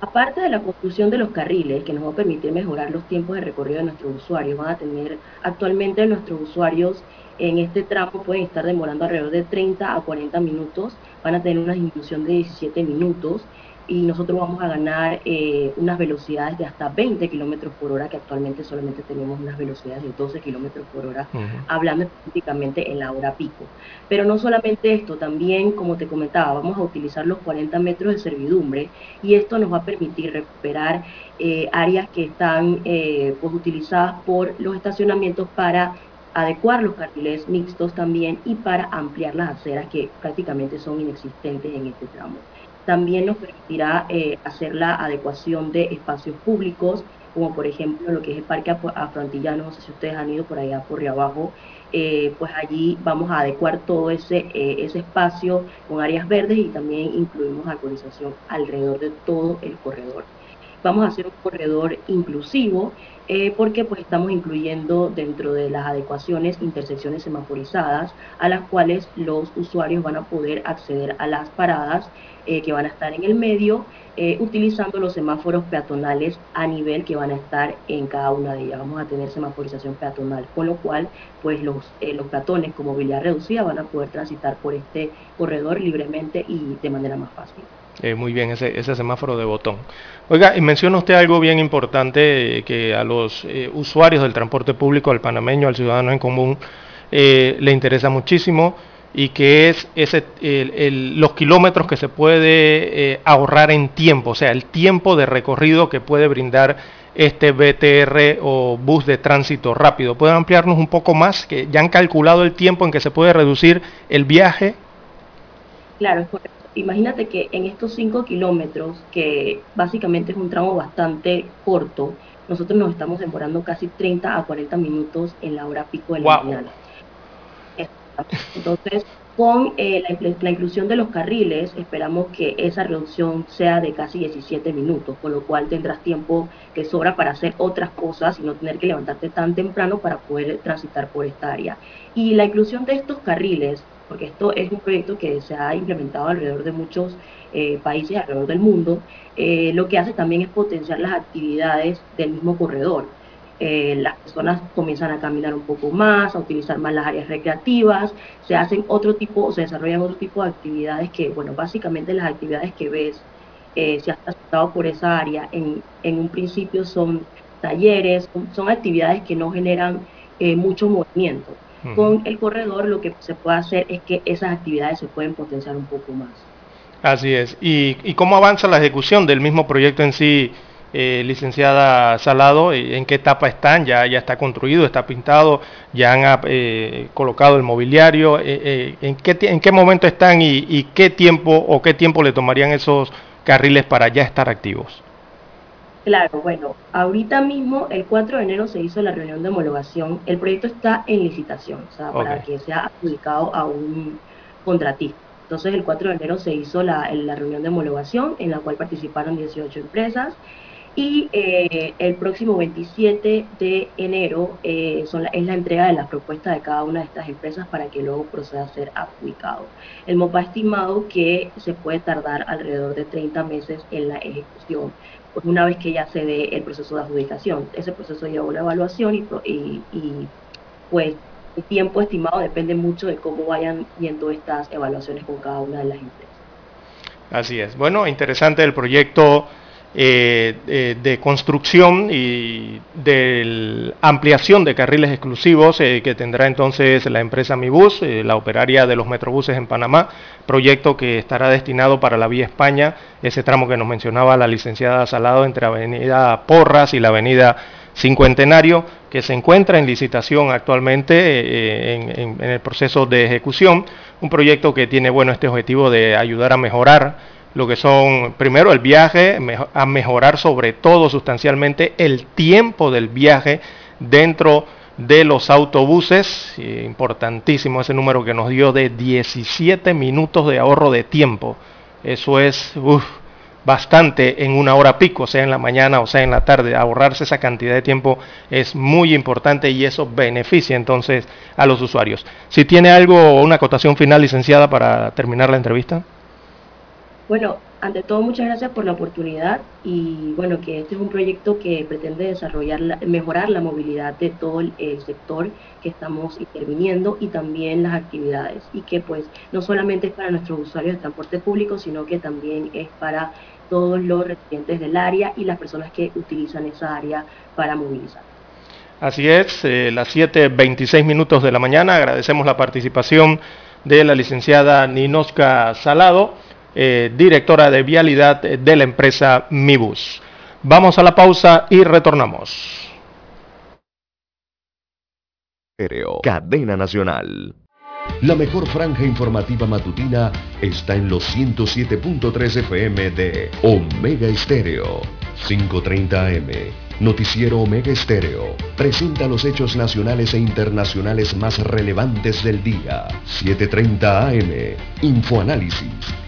Aparte de la construcción de los carriles, que nos va a permitir mejorar los tiempos de recorrido de nuestros usuarios, van a tener actualmente nuestros usuarios en este tramo pueden estar demorando alrededor de 30 a 40 minutos, van a tener una disminución de 17 minutos y nosotros vamos a ganar eh, unas velocidades de hasta 20 kilómetros por hora, que actualmente solamente tenemos unas velocidades de 12 kilómetros por hora, hablando específicamente en la hora pico. Pero no solamente esto, también, como te comentaba, vamos a utilizar los 40 metros de servidumbre y esto nos va a permitir recuperar eh, áreas que están eh, pues, utilizadas por los estacionamientos para adecuar los carriles mixtos también y para ampliar las aceras que prácticamente son inexistentes en este tramo. También nos permitirá eh, hacer la adecuación de espacios públicos, como por ejemplo lo que es el Parque Afrontillano, no sé si ustedes han ido por allá por abajo, eh, pues allí vamos a adecuar todo ese, eh, ese espacio con áreas verdes y también incluimos arborización alrededor de todo el corredor. Vamos a hacer un corredor inclusivo porque pues estamos incluyendo dentro de las adecuaciones intersecciones semaforizadas a las cuales los usuarios van a poder acceder a las paradas eh, que van a estar en el medio, eh, utilizando los semáforos peatonales a nivel que van a estar en cada una de ellas. Vamos a tener semaforización peatonal, con lo cual pues los, eh, los peatones con movilidad reducida van a poder transitar por este corredor libremente y de manera más fácil. muy bien, ese, ese, semáforo de botón. Oiga, y menciona usted algo bien importante que a los usuarios del transporte público, al panameño, al ciudadano en común, le interesa muchísimo y que es ese, los kilómetros que se puede eh, ahorrar en tiempo, o sea, el tiempo de recorrido que puede brindar este BTR o bus de tránsito rápido. ¿Pueden ampliarnos un poco más? Que ya han calculado el tiempo en que se puede reducir el viaje. Claro, Imagínate que en estos 5 kilómetros, que básicamente es un tramo bastante corto, nosotros nos estamos demorando casi 30 a 40 minutos en la hora pico de la mañana. Entonces, con eh, la, inclusión de los carriles, esperamos que esa reducción sea de casi 17 minutos, con lo cual tendrás tiempo que sobra para hacer otras cosas y no tener que levantarte tan temprano para poder transitar por esta área. Y la inclusión de estos carriles, porque esto es un proyecto que se ha implementado alrededor de muchos eh, países alrededor del mundo, eh, lo que hace también es potenciar las actividades del mismo corredor. Eh, las personas comienzan a caminar un poco más, a utilizar más las áreas recreativas, se hacen otro tipo, o se desarrollan otro tipo de actividades que, bueno, básicamente las actividades que ves, eh, si has pasado por esa área, en, en, un principio son talleres, son, actividades que no generan eh, mucho movimiento. Con el corredor lo que se puede hacer es que esas actividades se pueden potenciar un poco más. Así es. ¿Y, y cómo avanza la ejecución del mismo proyecto en sí? Eh, licenciada Salado, eh, ¿en qué etapa están? ¿Ya, ya está construido, está pintado? ¿Ya han eh, colocado el mobiliario? ¿en, qué, ¿En qué momento están y, qué tiempo o qué tiempo le tomarían esos carriles para ya estar activos? Claro, bueno, ahorita mismo, el 4 de enero se hizo la reunión de homologación. El proyecto está en licitación, o sea, para que sea adjudicado a un contratista. Entonces, el 4 de enero se hizo la, la reunión de homologación, en la cual participaron 18 empresas. Y eh, el próximo 27 de enero eh, son la- es la entrega de las propuestas de cada una de estas empresas para que luego proceda a ser adjudicado. El MOPA ha estimado que se puede tardar alrededor de 30 meses en la ejecución, pues una vez que ya se dé el proceso de adjudicación. Ese proceso lleva una evaluación y, y- y, pues el tiempo estimado depende mucho de cómo vayan yendo estas evaluaciones con cada una de las empresas. Así es. Bueno, interesante el proyecto eh, eh, de construcción y de ampliación de carriles exclusivos eh, que tendrá entonces la empresa Mibus, la operaria de los metrobuses en Panamá, proyecto que estará destinado para la vía España, ese tramo que nos mencionaba la licenciada Salado entre Avenida Porras y la Avenida Cincuentenario, que se encuentra en licitación actualmente en, en- en el proceso de ejecución, un proyecto que tiene bueno este objetivo de ayudar a mejorar lo que son, primero el viaje, a mejorar sobre todo sustancialmente el tiempo del viaje dentro de los autobuses, importantísimo ese número que nos dio de 17 minutos de ahorro de tiempo, eso es bastante en una hora pico, sea en la mañana o sea en la tarde, ahorrarse esa cantidad de tiempo es muy importante y eso beneficia entonces a los usuarios. Si tiene algo, una acotación final, licenciada, para terminar la entrevista. Bueno, ante todo, muchas gracias por la oportunidad y bueno, que este es un proyecto que pretende desarrollar, la- mejorar la movilidad de todo el, sector que estamos interviniendo y también las actividades y que pues no solamente es para nuestros usuarios de transporte público, sino que también es para todos los residentes del área y las personas que utilizan esa área para movilizar. Así es, eh, las 7.26 minutos de la mañana. Agradecemos la participación de la licenciada Ninoska Salado, eh, directora de vialidad eh, de la empresa Mibus. Vamos a la pausa y retornamos. Estéreo, Cadena Nacional. La mejor franja informativa matutina está en los 107.3 FM de Omega Estéreo. 5.30 AM. Noticiero Omega Estéreo. Presenta los hechos nacionales e internacionales más relevantes del día. 7.30 AM. Infoanálisis.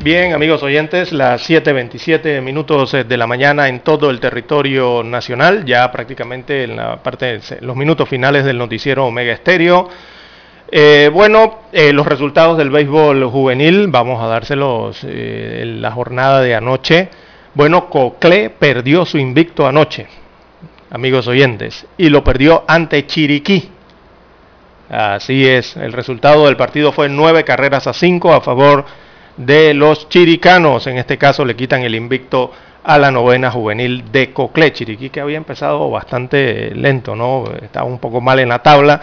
Bien, amigos oyentes, las 7.27 minutos eh, de la mañana en todo el territorio nacional, ya prácticamente en la parte, los minutos finales del noticiero Omega Estéreo. Eh, bueno, eh, los resultados del béisbol juvenil, vamos a dárselos en la jornada de anoche. Bueno, Cocle perdió su invicto anoche, amigos oyentes, y lo perdió ante Chiriquí. Así es, el resultado del partido fue nueve carreras a cinco a favor de los chiricanos. En este caso le quitan el invicto a la novena juvenil de Cocle. Chiriquí que había empezado bastante lento, ¿no? Estaba un poco mal en la tabla.